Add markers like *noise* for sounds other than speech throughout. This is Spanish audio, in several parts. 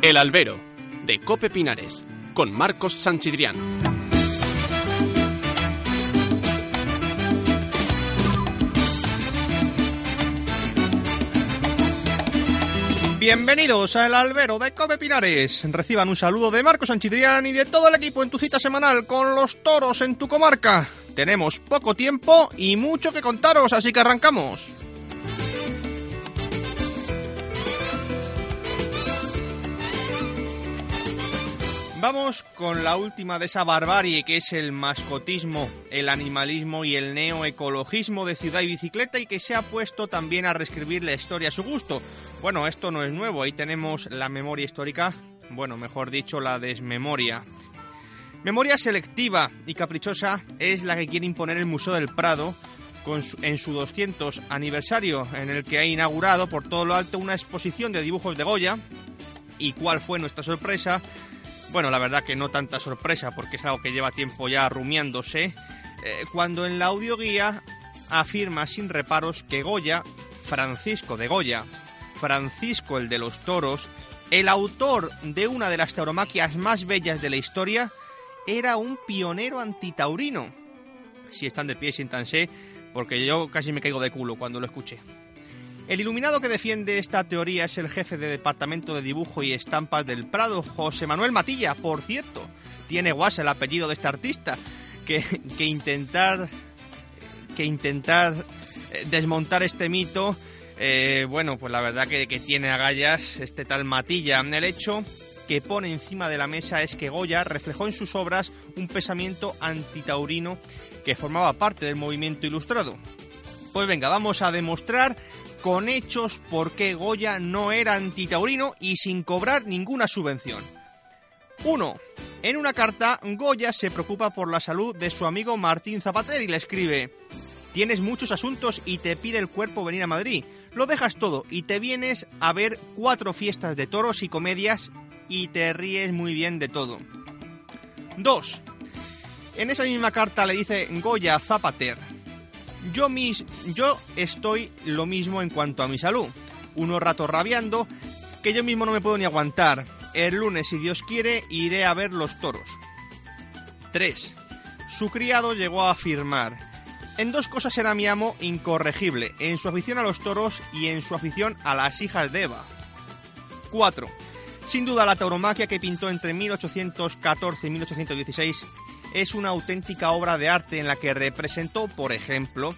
El Albero, de Cope Pinares, con Marcos Sanchidrián. Bienvenidos a El Albero de Cope Pinares. Reciban un saludo de Marcos Sanchidrián y de todo el equipo en tu cita semanal con los toros en tu comarca. Tenemos poco tiempo y mucho que contaros, así que arrancamos. Vamos con la última de esa barbarie que es el mascotismo, el animalismo y el neoecologismo de ciudad y bicicleta y que se ha puesto también a reescribir la historia a su gusto. Bueno, esto no es nuevo, ahí tenemos la memoria histórica, bueno, mejor dicho, la desmemoria. Memoria selectiva y caprichosa es la que quiere imponer el Museo del Prado en su 200 aniversario, en el que ha inaugurado por todo lo alto una exposición de dibujos de Goya. ¿Y cuál fue nuestra sorpresa? Bueno, la verdad que no tanta sorpresa porque es algo que lleva tiempo ya rumiándose. Eh, cuando en la audioguía afirma sin reparos que Goya, Francisco de Goya, Francisco el de los toros, el autor de una de las tauromaquias más bellas de la historia, era un pionero antitaurino. Si están de pie, siéntanse, porque yo casi me caigo de culo cuando lo escuché. El iluminado que defiende esta teoría es el jefe de Departamento de Dibujo y Estampas del Prado, José Manuel Matilla, por cierto. Tiene guasa el apellido de este artista, que, intentar, que intentar eh, desmontar este mito, eh, bueno, pues la verdad que, que tiene agallas este tal Matilla. El hecho que pone encima de la mesa es que Goya reflejó en sus obras un pensamiento antitaurino que formaba parte del movimiento ilustrado. Pues venga, vamos a demostrar con hechos por qué Goya no era antitaurino y sin cobrar ninguna subvención. 1. En una carta, Goya se preocupa por la salud de su amigo Martín Zapater y le escribe Tienes muchos asuntos y te pide el cuerpo venir a Madrid. Lo dejas todo y te vienes a ver cuatro fiestas de toros y comedias y te ríes muy bien de todo. 2. En esa misma carta le dice Goya Zapater yo, mis, yo estoy lo mismo en cuanto a mi salud. Unos ratos rabiando que yo mismo no me puedo ni aguantar. El lunes, si Dios quiere, iré a ver los toros. 3. Su criado llegó a afirmar, en dos cosas era mi amo incorregible, en su afición a los toros y en su afición a las hijas de Eva. 4. Sin duda la tauromaquia que pintó entre 1814 y 1816 es una auténtica obra de arte en la que representó, por ejemplo,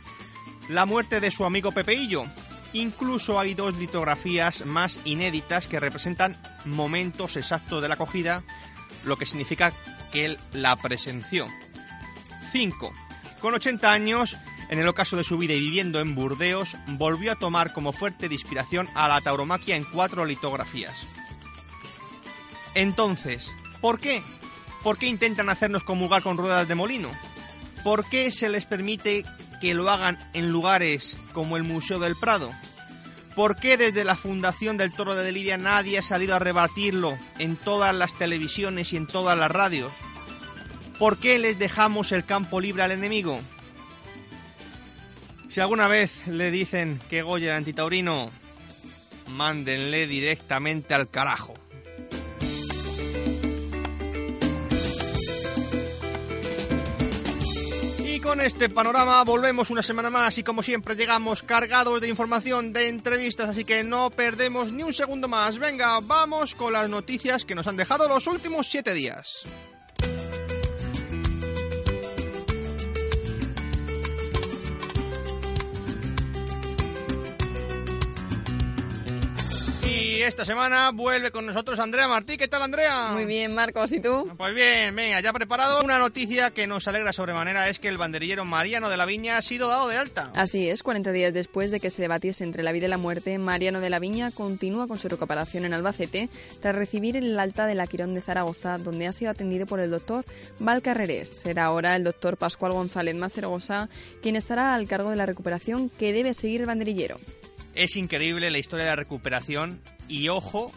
la muerte de su amigo Pepeillo. Incluso hay dos litografías más inéditas que representan momentos exactos de la acogida, lo que significa que él la presenció. 5. Con 80 años, en el ocaso de su vida y viviendo en Burdeos, volvió a tomar como fuerte de inspiración a la tauromaquia en cuatro litografías. Entonces, ¿por qué? ¿Por qué intentan hacernos comulgar con ruedas de molino? ¿Por qué se les permite que lo hagan en lugares como el Museo del Prado? ¿Por qué desde la fundación del Toro de Lidia nadie ha salido a rebatirlo en todas las televisiones y en todas las radios? ¿Por qué les dejamos el campo libre al enemigo? Si alguna vez le dicen que Goya era antitaurino, mándenle directamente al carajo. Con este panorama volvemos una semana más y como siempre llegamos cargados de información, de entrevistas, así que no perdemos ni un segundo más. Venga, vamos con las noticias que nos han dejado los últimos siete días. Y esta semana vuelve con nosotros Andrea Martí. ¿Qué tal, Andrea? Muy bien, Marcos. ¿Y tú? Pues bien, venga, ya preparado. Una noticia que nos alegra sobremanera es que el banderillero Mariano de la Viña ha sido dado de alta. Así es, 40 días después de que se debatiese entre la vida y la muerte, Mariano de la Viña continúa con su recuperación en Albacete tras recibir el alta de la Quirón de Zaragoza, donde ha sido atendido por el doctor Valcarrerés. Será ahora el doctor Pascual González Macerosa quien estará al cargo de la recuperación que debe seguir el banderillero. Es increíble la historia de la recuperación y ojo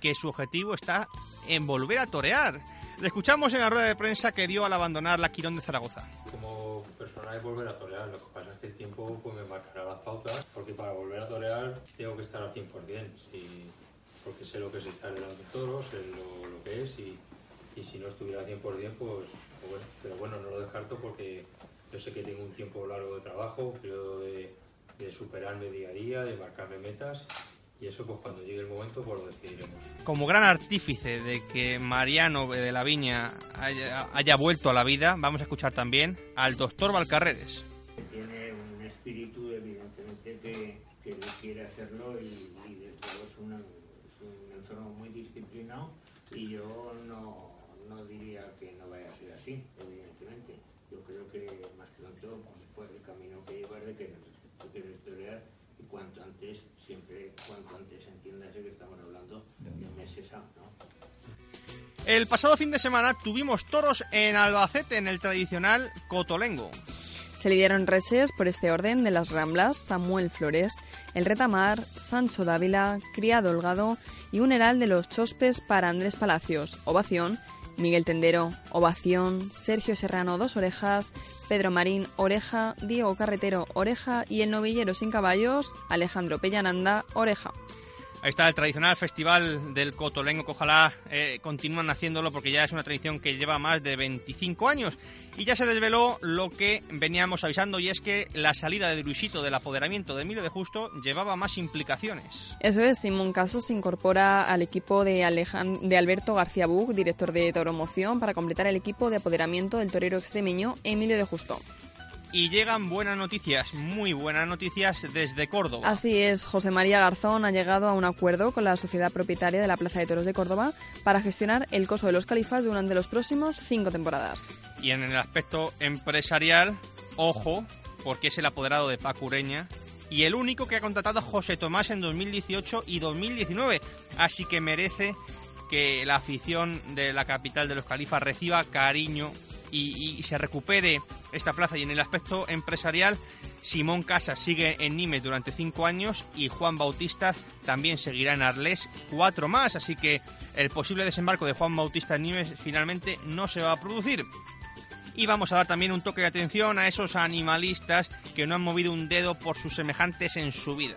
que su objetivo está en volver a torear. Le escuchamos en la rueda de prensa que dio al abandonar la Quirón de Zaragoza. Como persona es volver a torear, lo que pasa es que el tiempo pues, me marcará las pautas, porque para volver a torear tengo que estar al 100%, sí, porque sé lo que es estar delante de toros, sé lo, lo que es, y, y, si no estuviera al 100%, pues, pues bueno, pero bueno, no lo descarto porque yo sé que tengo un tiempo largo de trabajo, un periodo de de superarme día a día, de marcarme metas y eso pues cuando llegue el momento pues lo decidiremos. Como gran artífice de que Mariano de la Viña haya, haya vuelto a la vida, vamos a escuchar también al doctor Valcarreres. Tiene un espíritu evidentemente que, que quiere hacerlo y, y de todo es, una, es un enfermo muy disciplinado y yo no diría que no vaya a ser así, evidentemente. Yo creo que más que todo pues, pues el camino que llevar de que quieres torear y cuanto antes, siempre cuanto antes entiéndase que estamos hablando El pasado fin de semana tuvimos toros en Albacete en el tradicional Cotolengo. Se lidiaron reses por este orden de las Ramblas, Samuel Flores, El Retamar, Sancho Dávila, Criado Holgado y un heral de los Chospes para Andrés Palacios, Ovación, Miguel Tendero, Ovación, Sergio Serrano, Dos Orejas, Pedro Marín, Oreja, Diego Carretero, Oreja. Y el novillero sin caballos, Alejandro Pellananda, Oreja. Ahí está el tradicional festival del Cotolengo, que ojalá eh, continúan haciéndolo porque ya es una tradición que lleva más de 25 años. Y ya se desveló lo que veníamos avisando y es que la salida de Luisito del apoderamiento de Emilio de Justo llevaba más implicaciones. Eso es, Simón Casas se incorpora al equipo de, de Alberto García Buc, director de Toromoción, para completar el equipo de apoderamiento del torero extremeño Emilio de Justo y llegan buenas noticias, muy buenas noticias desde Córdoba. Así es, José María Garzón ha llegado a un acuerdo con la sociedad propietaria de la Plaza de Toros de Córdoba para gestionar el coso de los califas durante los próximos cinco temporadas. Y en el aspecto empresarial, ojo, porque es el apoderado de Pacureña y el único que ha contratado a José Tomás en 2018 y 2019, así que merece que la afición de la capital de los califas reciba cariño y, se recupere esta plaza. Y en el aspecto empresarial, Simón Casas sigue en Nimes durante cinco años y Juan Bautista también seguirá en Arles cuatro más. Así que el posible desembarco de Juan Bautista en Nimes finalmente no se va a producir. Y vamos a dar también un toque de atención a esos animalistas que no han movido un dedo por sus semejantes en su vida.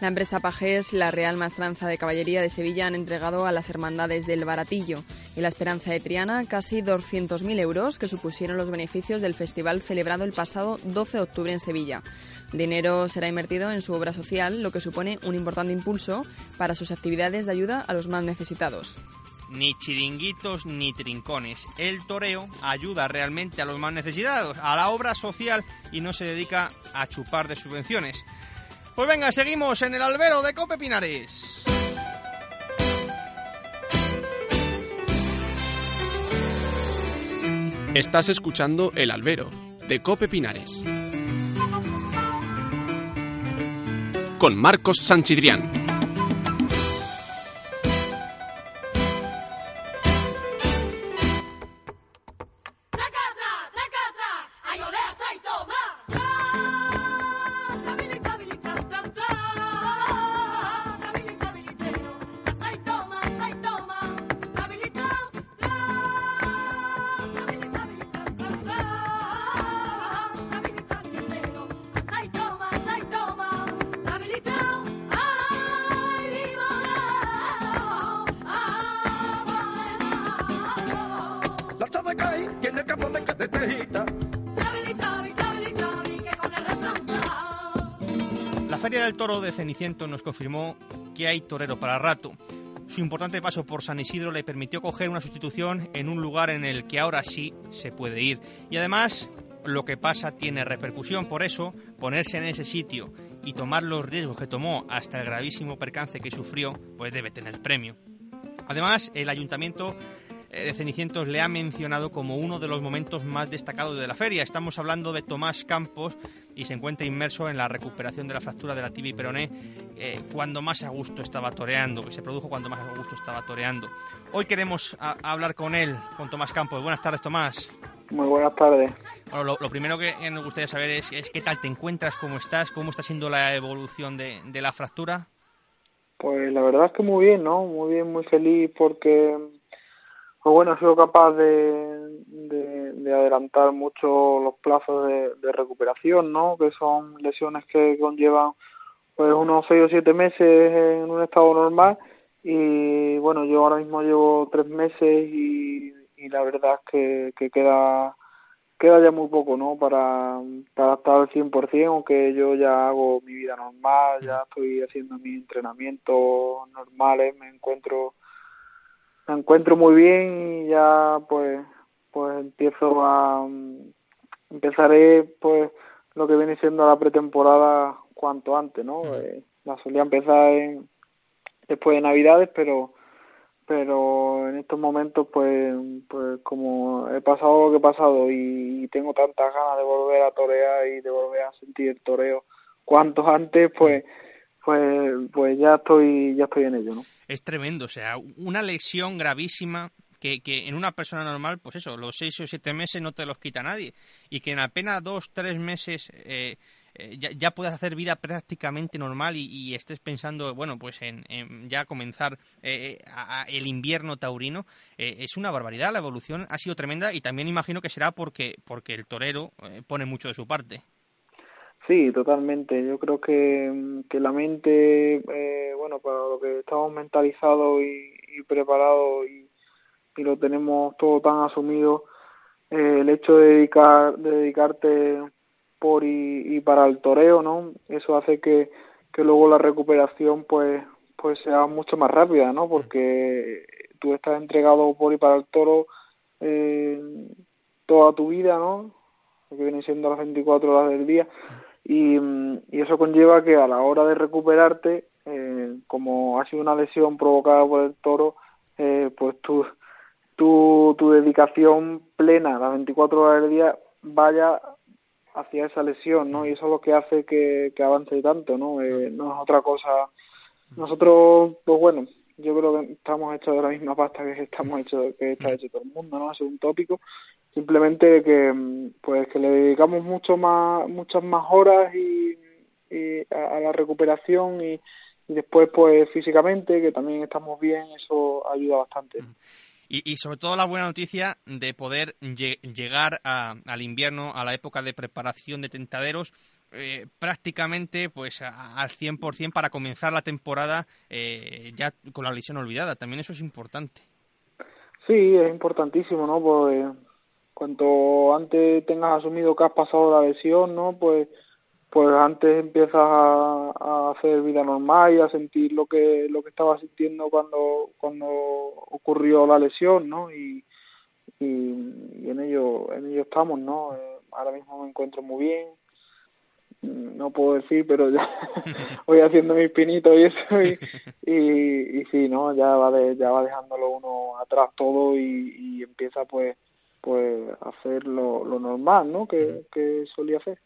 La empresa Pajés la Real Maestranza de Caballería de Sevilla han entregado a las hermandades del Baratillo y la Esperanza de Triana casi 200.000 euros que supusieron los beneficios del festival celebrado el pasado 12 de octubre en Sevilla. Dinero será invertido en su obra social, lo que supone un importante impulso para sus actividades de ayuda a los más necesitados ni chiringuitos ni trincones. El toreo ayuda realmente a los más necesitados, a la obra social y no se dedica a chupar de subvenciones. Pues venga, seguimos en el albero de Cope Pinares. Estás escuchando El Albero de Cope Pinares. Con Marcos Sanchidrián. Ceniciento nos confirmó que hay torero para rato. Su importante paso por San Isidro le permitió coger una sustitución en un lugar en el que ahora sí se puede ir. Y además, lo que pasa tiene repercusión, por eso ponerse en ese sitio y tomar los riesgos que tomó hasta el gravísimo percance que sufrió, pues debe tener premio. Además, el ayuntamiento de Cenicientos le ha mencionado como uno de los momentos más destacados de la feria. Estamos hablando de Tomás Campos y se encuentra inmerso en la recuperación de la fractura de la tibia y peroné eh, cuando más a gusto estaba toreando, que se produjo cuando más a gusto estaba toreando. Hoy queremos hablar con él, con Tomás Campos. Buenas tardes, Tomás. Muy buenas tardes. Bueno, lo, primero que nos gustaría saber es, qué tal te encuentras, cómo estás, cómo está siendo la evolución de, de la fractura. Pues la verdad es que muy bien, ¿no? Muy bien, muy feliz porque pues bueno, he sido capaz de, de, adelantar mucho los plazos de, recuperación, ¿no? Que son lesiones que conllevan pues unos seis o siete meses en un estado normal y bueno, yo ahora mismo llevo tres meses y, y la verdad es que, que queda queda ya muy poco, ¿no? Para, para estar al 100%, aunque yo ya hago mi vida normal, ya estoy haciendo mis entrenamientos normales, me encuentro me encuentro muy bien y ya pues pues empiezo a empezaré pues lo que viene siendo la pretemporada cuanto antes no eh, la solía empezar en, después de navidades pero pero en estos momentos pues pues como he pasado lo que he pasado y, tengo tantas ganas de volver a torear y de volver a sentir el toreo cuanto antes pues pues pues ya estoy ya estoy en ello no es tremendo. O sea, una lesión gravísima que, que, en una persona normal, pues eso, los seis o siete meses no te los quita nadie. Y que en apenas dos, tres meses eh, eh, ya, puedas hacer vida prácticamente normal y, estés pensando, bueno, pues en, ya comenzar eh, el invierno taurino, es una barbaridad. La evolución ha sido tremenda y también imagino que será porque, porque el torero pone mucho de su parte. Sí, totalmente. Yo creo que, que la mente, eh, bueno, para lo que estamos mentalizados y, preparados y, y, lo tenemos todo tan asumido, eh, el hecho de dedicar de dedicarte por y, para el toreo, ¿no? Eso hace que, que luego la recuperación, pues, pues sea mucho más rápida, ¿no? Porque tú estás entregado por y para el toro eh, toda tu vida, ¿no? Que viene siendo las 24 horas del día y, y eso conlleva que a la hora de recuperarte, eh, como ha sido una lesión provocada por el toro, eh, pues tu, tu, tu dedicación plena, las 24 horas del día, vaya hacia esa lesión, ¿no? Y eso es lo que hace que, que avance tanto, ¿no? Eh, no es otra cosa. Nosotros, pues bueno, yo creo que estamos hechos de la misma pasta que estamos hechos, que está hecho todo el mundo, ¿no? Es un tópico simplemente que mm, pues que le dedicamos mucho más muchas más horas y, a, la recuperación y, después pues físicamente que también estamos bien eso ayuda bastante. Y, y sobre todo la buena noticia de poder llegar al invierno a la época de preparación de tentaderos eh, prácticamente pues al 100% para comenzar la temporada eh, ya con la lesión olvidada. También eso es importante. Sí, es importantísimo, ¿no? Pues cuanto antes tengas asumido que has pasado la lesión, ¿no? Pues pues antes empiezas a, hacer vida normal y a sentir lo que lo que estabas sintiendo cuando cuando ocurrió la lesión, ¿no? Y, y, en ello en ello estamos, ¿no? Eh, ahora mismo me encuentro muy bien, no puedo decir, pero ya *laughs* voy haciendo mis pinitos y eso *laughs* y, y, sí, ¿no? Ya va de, ya va dejándolo uno atrás todo y, y empieza pues pues hacer lo, lo normal, ¿no? Que, que solía hacer.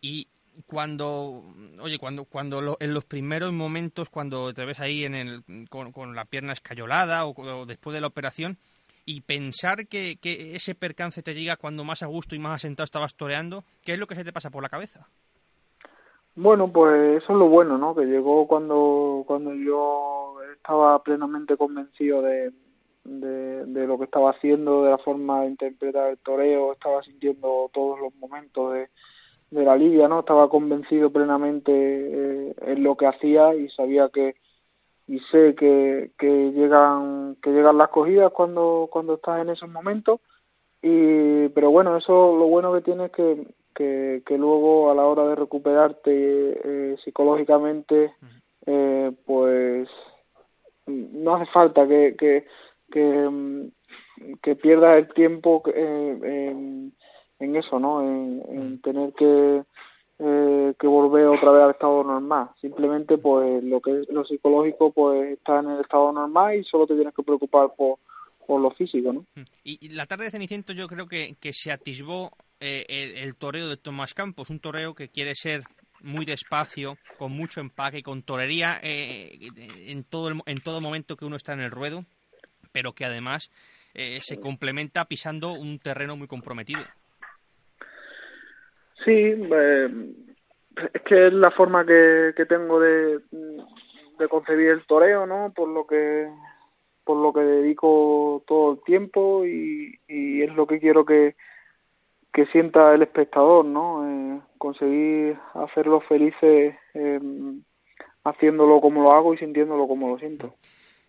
Y cuando, oye, cuando, cuando en los primeros momentos, cuando te ves ahí en el, con, con la pierna escayolada o, después de la operación, y pensar que, que, ese percance te llega cuando más a gusto y más asentado estabas toreando, ¿qué es lo que se te pasa por la cabeza? Bueno, pues eso es lo bueno, ¿no? Que llegó cuando, cuando yo estaba plenamente convencido de, de, de, lo que estaba haciendo, de la forma de interpretar el toreo, estaba sintiendo todos los momentos de, de la liga, ¿no? Estaba convencido plenamente eh, en lo que hacía y sabía que y sé que, que llegan que llegan las cogidas cuando cuando estás en esos momentos y pero bueno eso lo bueno que tiene es que que, que luego a la hora de recuperarte eh, psicológicamente eh, pues no hace falta que, que que, mm, que pierdas el tiempo eh, en, en, eso, ¿no? En, en, tener que, eh, que volver otra vez al estado normal. Simplemente, pues lo que es lo psicológico, pues está en el estado normal y solo te tienes que preocupar por, por lo físico, ¿no? Mm. Y, la tarde de Ceniciento yo creo que, que se atisbó eh, el, toreo de Tomás Campos, un toreo que quiere ser muy despacio, con mucho empaque, con torería eh, en, todo en todo momento que uno está en el ruedo, pero que además eh, se complementa pisando un terreno muy comprometido. Sí, eh, es que es la forma que, que tengo de, de concebir el toreo, ¿no? Por lo que por lo que dedico todo el tiempo y, y es lo que quiero que, que sienta el espectador, ¿no? Eh, conseguir hacerlos felices eh, haciéndolo como lo hago y sintiéndolo como lo siento.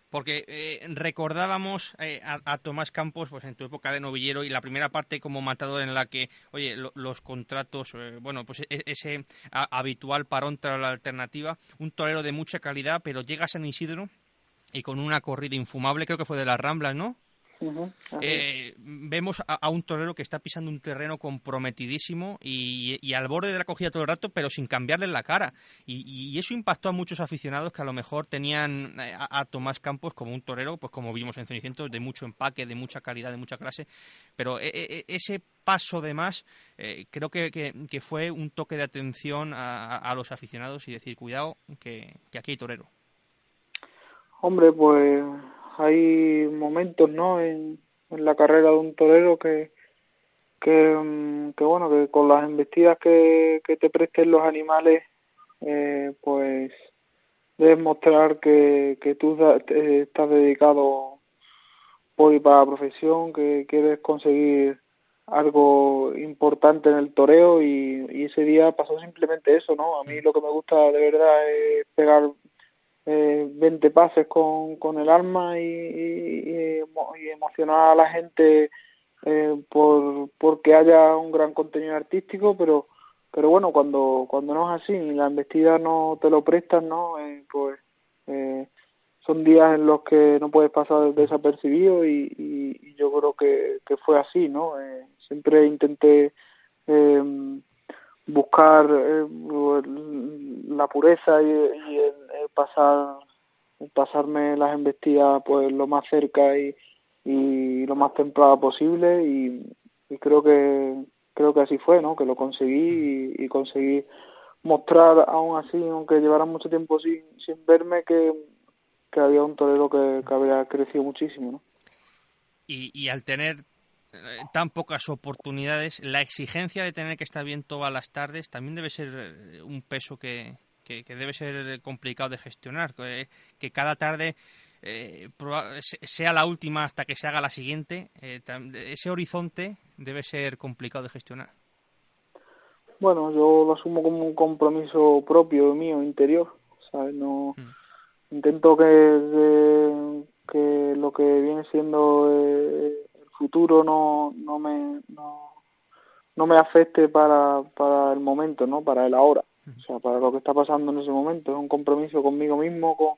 Porque eh, recordábamos a, Tomás Campos pues en tu época de novillero y la primera parte como matador en la que, oye, los contratos, bueno, pues e, ese habitual parón tras la alternativa, un torero de mucha calidad, pero llega a San Isidro y con una corrida infumable, creo que fue de las Ramblas, ¿no? Eh, vemos a, un torero que está pisando un terreno comprometidísimo y, al borde de la cogida todo el rato, pero sin cambiarle la cara. Y, eso impactó a muchos aficionados que a lo mejor tenían eh, a, Tomás Campos como un torero, pues como vimos en Cenicientos, de mucho empaque, de mucha calidad, de mucha clase. Pero eh, ese paso de más creo que, fue un toque de atención a, los aficionados y decir, cuidado, que aquí hay torero. Hombre, pues hay momentos, ¿no? En, la carrera de un torero que, mm, que bueno, que con las embestidas que, que te presten los animales, eh, pues debes mostrar que, que tú estás dedicado hoy para la profesión, que quieres conseguir algo importante en el toreo y, y ese día pasó simplemente eso, ¿no? A mí lo que me gusta de verdad es pegar eh, 20 pases con, con el alma y, y, y emocionar a la gente eh, por porque haya un gran contenido artístico pero pero bueno cuando cuando no es así y la embestida no te lo prestan no eh, pues eh, son días en los que no puedes pasar desapercibido y, y, yo creo que, que fue así no eh, siempre intenté eh, buscar eh, la pureza y, el, pasar pasarme las embestidas pues lo más cerca y, y lo más temprano posible y, creo que creo que así fue no que lo conseguí y, conseguí mostrar aún así aunque llevara mucho tiempo sin, sin verme que, que había un torero que, que había crecido muchísimo ¿no? y, y al tener tan pocas oportunidades, la exigencia de tener que estar bien todas las tardes también debe ser eh, un peso que, que, debe ser complicado de gestionar. Que, cada tarde eh, sea la última hasta que se haga la siguiente, ese horizonte debe ser complicado de gestionar. Bueno, yo lo asumo como un compromiso propio mío, interior. No, mm. Intento que, que, lo que viene siendo futuro no, no me no, no me afecte para, para el momento, ¿no? Para el ahora. O sea, para lo que está pasando en ese momento. Es un compromiso conmigo mismo, con,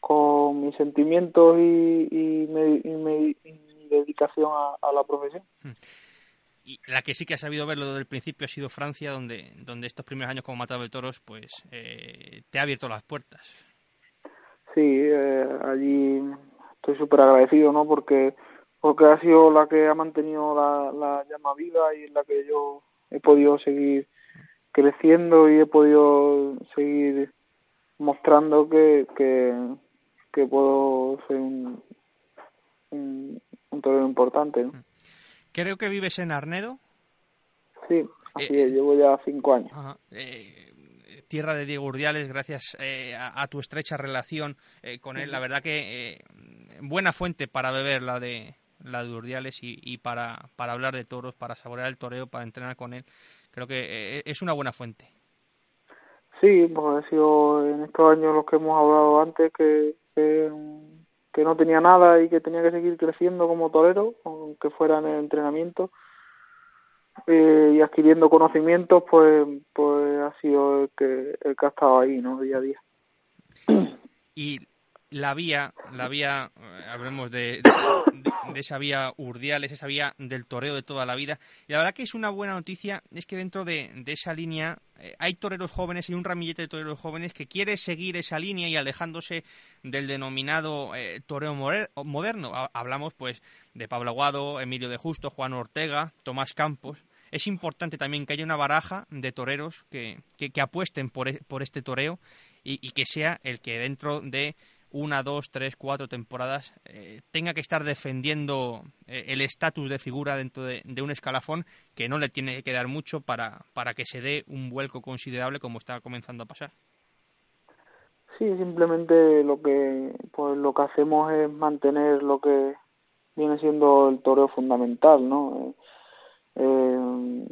con mis sentimientos y, y, mi, dedicación a, la profesión. Y la que sí que ha sabido verlo desde el principio ha sido Francia, donde, donde estos primeros años como matador de toros, pues eh, te ha abierto las puertas. Sí, eh, allí estoy súper agradecido, ¿no? Porque porque ha sido la que ha mantenido la, llama viva y en la que yo he podido seguir creciendo y he podido seguir mostrando que, que, puedo ser un, un, torero importante. Creo que vives en Arnedo. Sí, así es, llevo ya cinco años. Eh, tierra de Diego Urdiales, gracias eh, a, tu estrecha relación eh, con él. La verdad que buena fuente para beber la de la de Urdiales y, para, para hablar de toros, para saborear el toreo, para entrenar con él, creo que eh, es una buena fuente. Sí, pues ha sido en estos años los que hemos hablado antes que, que, no tenía nada y que tenía que seguir creciendo como torero, aunque fuera en el entrenamiento. Eh, y adquiriendo conocimientos, pues, pues ha sido el que, el que ha estado ahí, ¿no? Día a día. Y la vía, la vía, eh, hablemos de, de, esa vía urdiales, esa vía del toreo de toda la vida. Y la verdad que es una buena noticia, es que dentro de, esa línea eh, hay toreros jóvenes y un ramillete de toreros jóvenes que quiere seguir esa línea y alejándose del denominado eh, toreo moderno. Hablamos pues de Pablo Aguado, Emilio de Justo, Juan Ortega, Tomás Campos. Es importante también que haya una baraja de toreros que, que, apuesten por, e, por, este toreo y que sea el que dentro de una, dos, tres, cuatro temporadas eh, tenga que estar defendiendo eh, el estatus de figura dentro de, un escalafón que no le tiene que dar mucho para, para que se dé un vuelco considerable como está comenzando a pasar. Sí, simplemente lo que pues lo que hacemos es mantener lo que viene siendo el toreo fundamental, ¿no? Eh,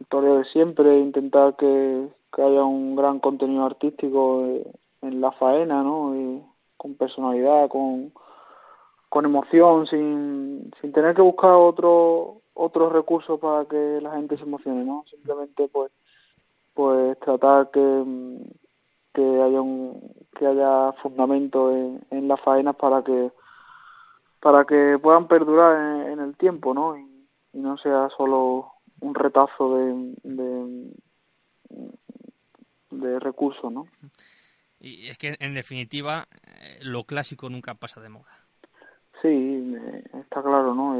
el toreo de siempre, intentar que, que haya un gran contenido artístico en la faena, ¿no? Y con personalidad, con, con emoción, sin, sin tener que buscar otro otros recursos para que la gente se emocione, ¿no? Simplemente pues pues tratar que, que haya un que haya fundamento en, en las faenas para que para que puedan perdurar en, el tiempo, ¿no? Y, no sea solo un retazo de, de, de recursos, ¿no? Y es que, en definitiva, eh, lo clásico nunca pasa de moda. Sí, está claro, ¿no?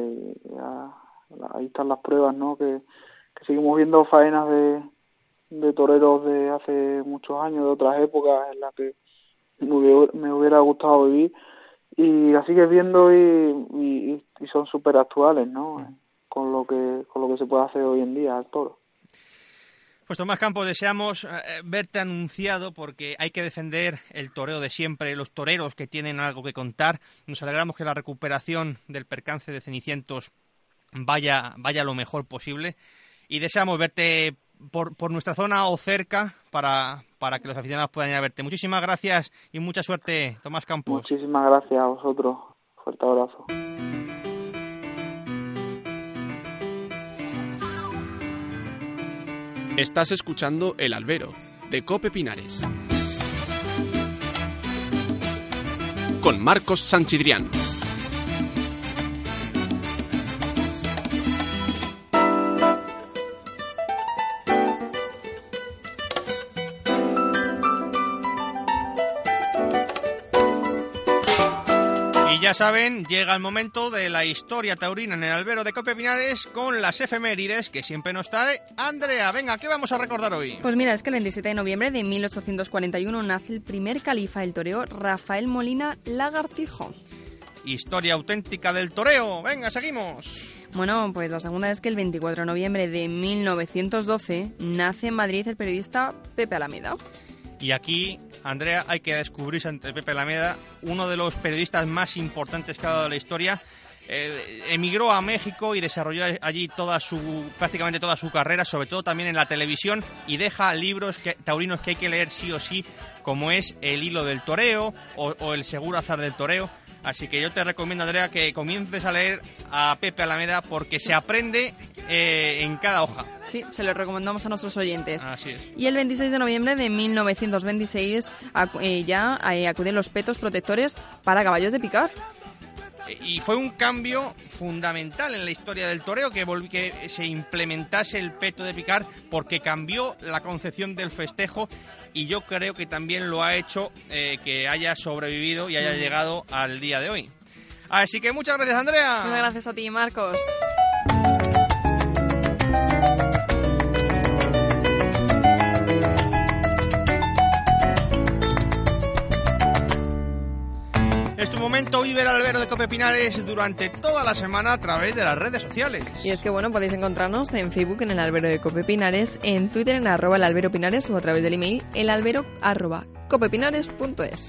ahí están las pruebas, ¿no? Que, seguimos viendo faenas de, de toreros de hace muchos años, de otras épocas en las que me hubiera, gustado vivir y la sigues viendo y, y, son súper actuales, ¿no? Con lo que con lo que se puede hacer hoy en día al toro. Pues Tomás Campos, deseamos eh, verte anunciado porque hay que defender el toreo de siempre, los toreros que tienen algo que contar. Nos alegramos que la recuperación del percance de Cenicientos vaya, vaya lo mejor posible y deseamos verte por, por nuestra zona o cerca para, para que los aficionados puedan ir a verte. Muchísimas gracias y mucha suerte, Tomás Campos. Muchísimas gracias a vosotros. Fuerte abrazo. Estás escuchando El Albero, de Cope Pinares. Con Marcos Sanchidrián. Saben, llega el momento de la historia taurina en el albero de Cope Pinares con las efemérides que siempre nos trae Andrea. Venga, ¿qué vamos a recordar hoy? Pues mira, es que el 27 de noviembre de 1841 nace el primer califa del toreo, Rafael Molina Lagartijo. Historia auténtica del toreo. Venga, seguimos. Bueno, pues la segunda es que el 24 de noviembre de 1912 nace en Madrid el periodista Pepe Alameda. Y aquí, Andrea, hay que descubrirse entre Pepe Alameda, uno de los periodistas más importantes que ha dado la historia. Eh, emigró a México y desarrolló allí toda su prácticamente toda su carrera, sobre todo también en la televisión y deja libros taurinos que hay que leer sí o sí, como es El hilo del toreo o, o El seguro azar del toreo. Así que yo te recomiendo, Andrea, que comiences a leer a Pepe Alameda porque se aprende eh, en cada hoja. Sí, se lo recomendamos a nuestros oyentes. Así es. Y el 26 de noviembre de 1926 eh, ya eh, acuden los petos protectores para caballos de picar. Y fue un cambio fundamental en la historia del toreo que, que se implementase el peto de picar porque cambió la concepción del festejo y yo creo que también lo ha hecho que haya sobrevivido y haya llegado al día de hoy. Así que muchas gracias, Andrea. Muchas gracias a ti, Marcos. Albero de Cope Pinares durante toda la semana a través de las redes sociales. Y es que bueno, podéis encontrarnos en Facebook en el albero de Cope Pinares, en Twitter en arroba el albero Pinares o a través del email el albero arroba copepinares.es.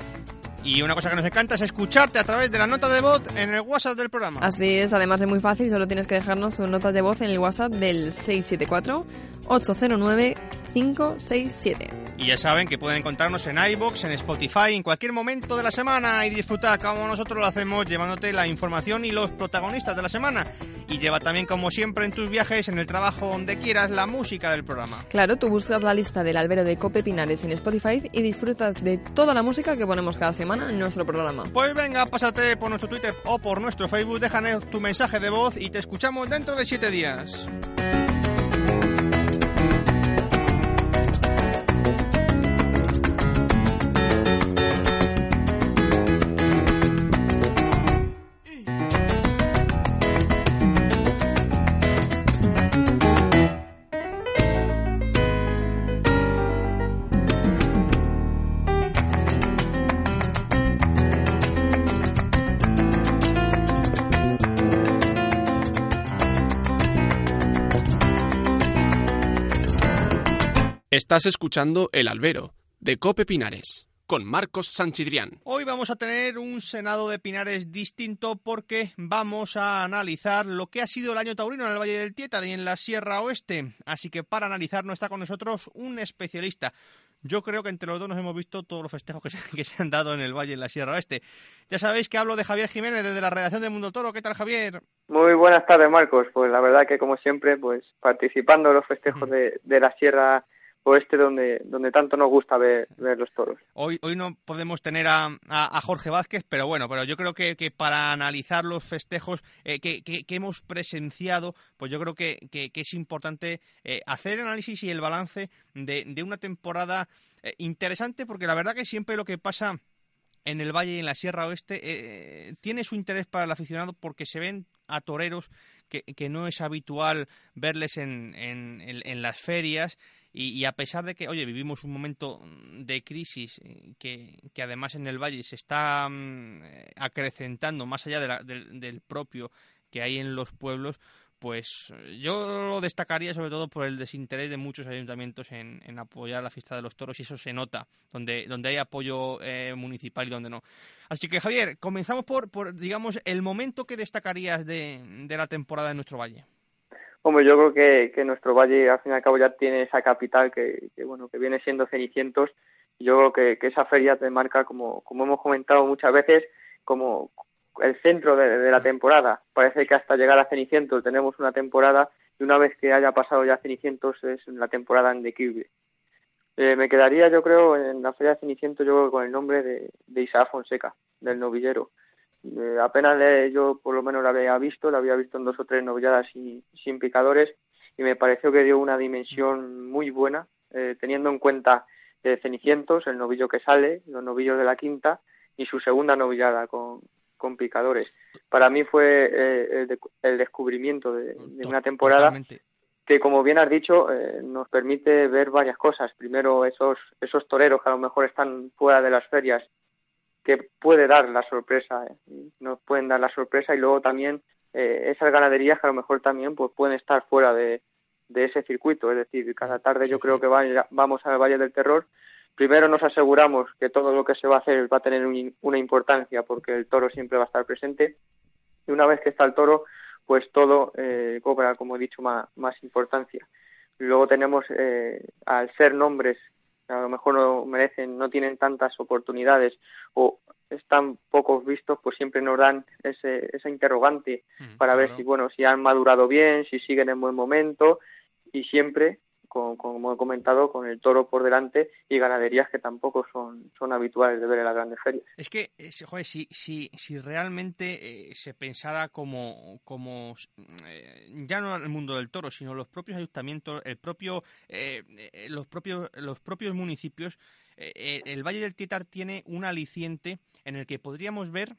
Y una cosa que nos encanta es escucharte a través de la nota de voz en el WhatsApp del programa. Así es, además es muy fácil, solo tienes que dejarnos tu nota de voz en el WhatsApp del 674 809 567. Y ya saben que pueden encontrarnos en iBox, en Spotify, en cualquier momento de la semana y disfrutar como nosotros lo hacemos, llevándote la información y los protagonistas de la semana. Y lleva también, como siempre, en tus viajes, en el trabajo, donde quieras, la música del programa. Claro, tú buscas la lista del albero de Cope Pinares en Spotify y disfrutas de toda la música que ponemos cada semana en nuestro programa. Pues venga, pásate por nuestro Twitter o por nuestro Facebook, déjanos tu mensaje de voz y te escuchamos dentro de siete días. Estás escuchando El Albero, de Cope Pinares, con Marcos Sanchidrián. Hoy vamos a tener un Senado de Pinares distinto porque vamos a analizar lo que ha sido el año taurino en el Valle del Tietar y en la Sierra Oeste. Así que para analizar no está con nosotros un especialista. Yo creo que entre los dos nos hemos visto todos los festejos que se, que se han dado en el Valle y en la Sierra Oeste. Ya sabéis que hablo de Javier Jiménez desde la redacción de Mundo Toro. ¿Qué tal, Javier? Muy buenas tardes, Marcos. Pues la verdad que como siempre, pues participando en los festejos de, de la Sierra oeste donde, donde tanto nos gusta ver, ver los toros. Hoy, hoy no podemos tener a, a, Jorge Vázquez, pero bueno, pero yo creo que, que para analizar los festejos eh, que, que, hemos presenciado, pues yo creo que, que es importante eh, hacer el análisis y el balance de, de una temporada eh, interesante, porque la verdad que siempre lo que pasa en el Valle y en la Sierra Oeste tiene su interés para el aficionado porque se ven a toreros que, que no es habitual verles en, en, en las ferias y, a pesar de que, oye, vivimos un momento de crisis eh, que, que además en el Valle se está um, acrecentando más allá de la, de, del propio que hay en los pueblos, pues yo lo destacaría sobre todo por el desinterés de muchos ayuntamientos en, en apoyar la fiesta de los toros y eso se nota donde, donde hay apoyo eh, municipal y donde no. Así que Javier, comenzamos por, por digamos, el momento que destacarías de, de la temporada en nuestro valle. Hombre, yo creo que, nuestro valle al fin y al cabo ya tiene esa capital que, bueno que viene siendo Cenicientos. Yo creo que, esa feria te marca, como, como hemos comentado muchas veces, como, el centro de, la temporada. Parece que hasta llegar a Cenicientos tenemos una temporada y una vez que haya pasado ya Cenicientos es la temporada en declive. Eh, me quedaría, yo creo, en la feria de Cenicientos, yo creo, con el nombre de, de Isaac Fonseca, del novillero. Eh, apenas le, yo por lo menos la había visto, la había visto en dos o tres novilladas y, sin picadores y me pareció que dio una dimensión muy buena, eh, teniendo en cuenta eh, Cenicientos, el novillo que sale, los novillos de la quinta y su segunda novillada con, con picadores. Para mí fue eh, el, de, el, descubrimiento de, de, una temporada Totalmente. que, como bien has dicho, eh, nos permite ver varias cosas. Primero, esos, esos toreros que a lo mejor están fuera de las ferias, que puede dar la sorpresa, eh, nos pueden dar la sorpresa, y luego también eh, esas ganaderías que a lo mejor también pues, pueden estar fuera de, de ese circuito. Es decir, cada tarde yo creo que vaya, vamos al Valle del Terror. Primero nos aseguramos que todo lo que se va a hacer va a tener un, una importancia porque el toro siempre va a estar presente. Y una vez que está el toro pues todo eh, cobra como he dicho más, más importancia. Luego tenemos eh, al ser nombres que a lo mejor no merecen no tienen tantas oportunidades o están pocos vistos pues siempre nos dan ese esa interrogante mm, para claro. ver si bueno si han madurado bien si siguen en buen momento y siempre con, como he comentado, con el toro por delante y ganaderías que tampoco son, son habituales de ver en las grandes ferias. Es que, joder, si, si, realmente eh, se pensara como, como eh, ya no el mundo del toro, sino los propios ayuntamientos, el propio, eh, los, propios, los propios municipios, eh, el Valle del Tietar tiene un aliciente en el que podríamos ver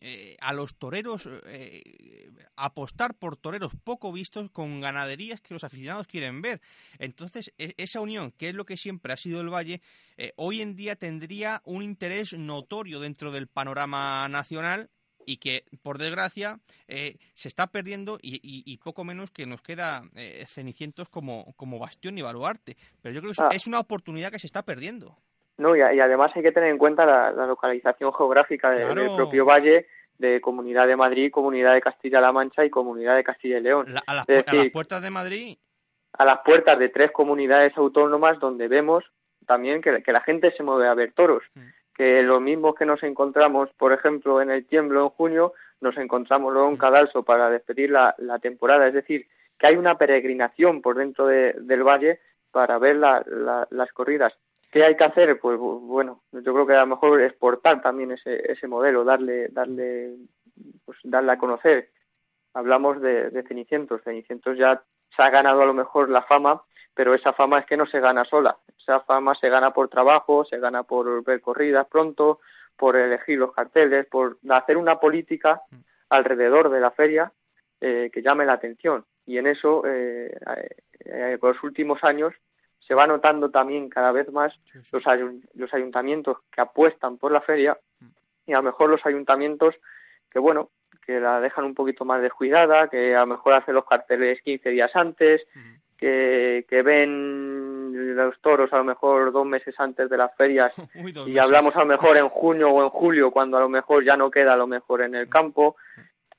eh, a los toreros eh, apostar por toreros poco vistos con ganaderías que los aficionados quieren ver. Entonces, e esa unión, que es lo que siempre ha sido el Valle, eh, hoy en día tendría un interés notorio dentro del panorama nacional y que, por desgracia, eh, se está perdiendo y, y, y, poco menos que nos queda eh, Cenicientos como, como bastión y baluarte. Pero yo creo que ah. es una oportunidad que se está perdiendo. No, y, y, además hay que tener en cuenta la, la localización geográfica de, claro. del propio valle, de Comunidad de Madrid, Comunidad de Castilla-La Mancha y Comunidad de Castilla y León. La, a, las, decir, a, las, puertas de Madrid. a las puertas de tres comunidades autónomas donde vemos también que, la gente se mueve a ver toros. Mm. Que los mismos que nos encontramos, por ejemplo, en el Tiemblo en junio, nos encontramos luego en mm. Cadalso para despedir la, temporada. Es decir, que hay una peregrinación por dentro del valle para ver las corridas. ¿Qué hay que hacer? Pues bueno, yo creo que a lo mejor exportar también ese, ese modelo, darle, darle, pues darle a conocer. Hablamos de, de Cenicientos. Cenicientos ya se ha ganado a lo mejor la fama, pero esa fama es que no se gana sola. Esa fama se gana por trabajo, se gana por ver corridas pronto, por elegir los carteles, por hacer una política alrededor de la feria eh, que llame la atención. Y en eso, eh, eh, los últimos años, se va notando también cada vez más Los, los ayuntamientos que apuestan por la feria y a lo mejor los ayuntamientos que, bueno, que la dejan un poquito más descuidada, que a lo mejor hacen los carteles 15 días antes, que, que ven los toros a lo mejor dos meses antes de las ferias *laughs* y hablamos a lo mejor en junio o en julio cuando a lo mejor ya no queda a lo mejor en el campo.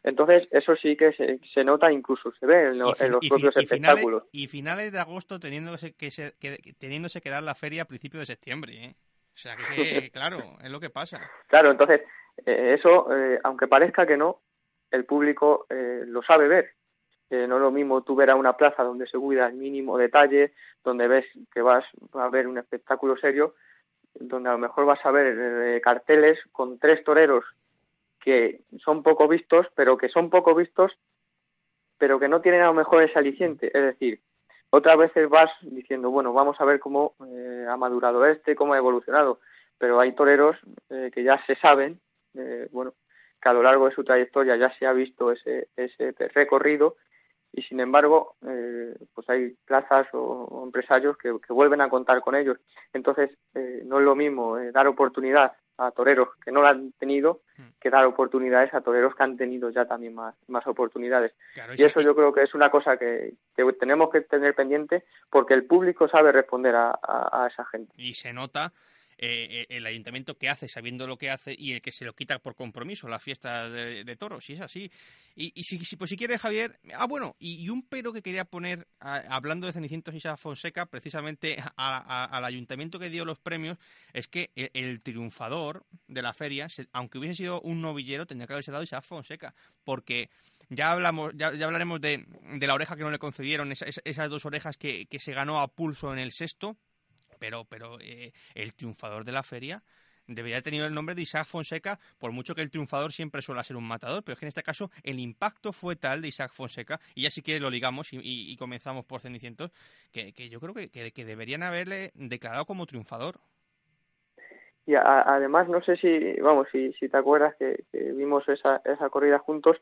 Entonces, eso sí que se, se nota, incluso se ve en, los propios espectáculos. y finales de agosto teniéndose que, se, que, teniéndose que dar la feria a principios de septiembre. ¿eh? O sea, que, *laughs* claro, es lo que pasa. Claro, entonces, eh, eso, eh, aunque parezca que no, el público eh, lo sabe ver. no es lo mismo tú ver a una plaza donde se cuida el mínimo detalle, donde ves que vas a ver un espectáculo serio, donde a lo mejor vas a ver carteles con tres toreros que son poco vistos, pero que son poco vistos, pero que no tienen a lo mejor ese aliciente. Es decir, otras veces vas diciendo, bueno, vamos a ver cómo eh, ha madurado este, cómo ha evolucionado, pero hay toreros eh, que ya se saben, eh, bueno, que a lo largo de su trayectoria ya se ha visto ese, ese recorrido y sin embargo eh, pues hay plazas o, empresarios que, vuelven a contar con ellos entonces eh, no es lo mismo dar oportunidad a toreros que no la han tenido hmm. que dar oportunidades a toreros que han tenido ya también más, más oportunidades y eso yo creo que es una cosa que, tenemos que tener pendiente porque el público sabe responder a esa gente y se nota eh, el ayuntamiento que hace sabiendo lo que hace y el que se lo quita por compromiso, la fiesta de, toros, si es así. Y, si, pues si quiere, Javier, ah, bueno, y, un pero que quería poner, hablando de Cenicientos y Fonseca, precisamente al ayuntamiento que dio los premios, es que el, triunfador de la feria, aunque hubiese sido un novillero, tendría que haberse dado Isaac Fonseca, porque ya hablamos, ya, hablaremos de, la oreja que no le concedieron, esas dos orejas que, que se ganó a pulso en el sexto, pero, pero eh, el triunfador de la feria debería tener el nombre de Isaac Fonseca, por mucho que el triunfador siempre suele ser un matador, pero es que en este caso el impacto fue tal de Isaac Fonseca, y ya sí que lo ligamos y, comenzamos por Cenicientos, que, yo creo que, que, deberían haberle declarado como triunfador. Y además, no sé si, vamos, si, si te acuerdas que, vimos esa, esa corrida juntos,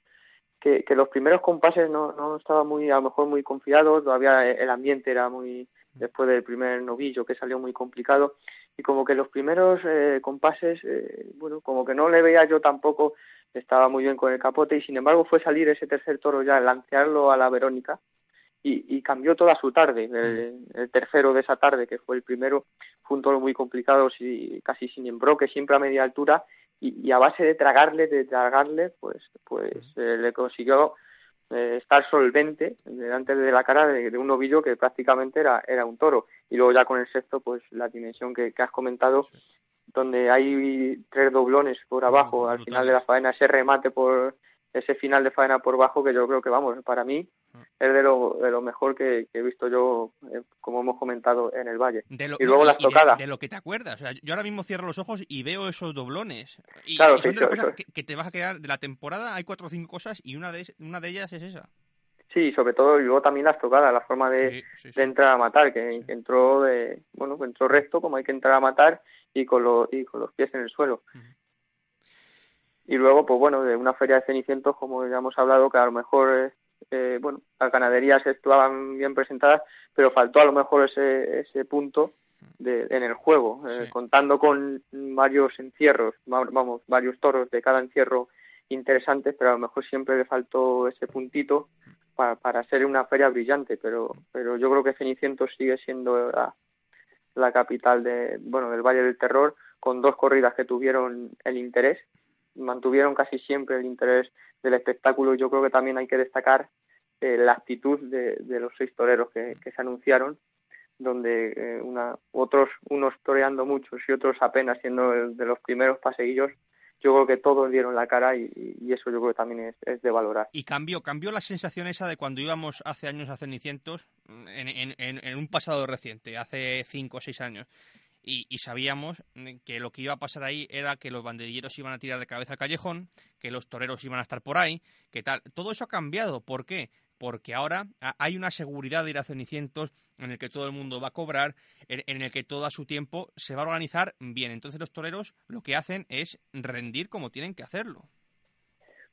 que, que los primeros compases no, no estaban muy, a lo mejor muy confiados, todavía el ambiente era muy, después del primer novillo que salió muy complicado y como que los primeros eh, compases, eh, bueno, como que no le veía yo tampoco, estaba muy bien con el capote y sin embargo fue salir ese tercer toro ya, lancearlo a la Verónica y, cambió toda su tarde. El, tercero de esa tarde, que fue el primero, fue un toro muy complicado, y casi sin embroque, siempre a media altura y, a base de tragarle, de tragarle, pues, pues eh, le consiguió eh, estar solvente delante de la cara de, un novillo que prácticamente era, era un toro. Y luego ya con el sexto, pues la dimensión que, has comentado, donde hay tres doblones por abajo, al final de la faena, ese remate por ese final de faena por bajo que yo creo que vamos, para mí mm. es de lo, de lo mejor que, he visto yo, eh, como hemos comentado, en el Valle. y luego las tocadas. De, lo que te acuerdas. yo ahora mismo cierro los ojos y veo esos doblones. Y, claro, son de las cosas que, te vas a quedar de la temporada. Hay cuatro o cinco cosas y una de, una de ellas es esa. Sí, sobre todo, y luego también las tocadas, la forma de, entrar a matar, que, entró de, bueno, entró recto como hay que entrar a matar y con, los y con los pies en el suelo. Y luego, pues bueno, de una feria de cenicientos, como ya hemos hablado, que a lo mejor, eh, bueno, las ganaderías estaban bien presentadas, pero faltó a lo mejor ese, ese punto de, en el juego, eh, contando con varios encierros, vamos, varios toros de cada encierro interesantes, pero a lo mejor siempre le faltó ese puntito para, para ser una feria brillante, pero, pero yo creo que Cenicientos sigue siendo la, la capital de, bueno, del Valle del Terror, con dos corridas que tuvieron el interés mantuvieron casi siempre el interés del espectáculo. Yo creo que también hay que destacar eh, la actitud de, los seis toreros que, se anunciaron, donde eh, una, otros, unos toreando muchos y otros apenas siendo de los primeros paseillos, yo creo que todos dieron la cara y, y eso yo creo que también es, es, de valorar. Y cambió, cambió la sensación esa de cuando íbamos hace años a Cenicientos, en, en, en un pasado reciente, hace cinco o seis años, y, y, sabíamos que lo que iba a pasar ahí era que los banderilleros iban a tirar de cabeza al callejón, que los toreros iban a estar por ahí, que tal. Todo eso ha cambiado. ¿Por qué? Porque ahora hay una seguridad de ir a Cenicientos en el que todo el mundo va a cobrar, en, el que todo a su tiempo se va a organizar bien. Entonces los toreros lo que hacen es rendir como tienen que hacerlo.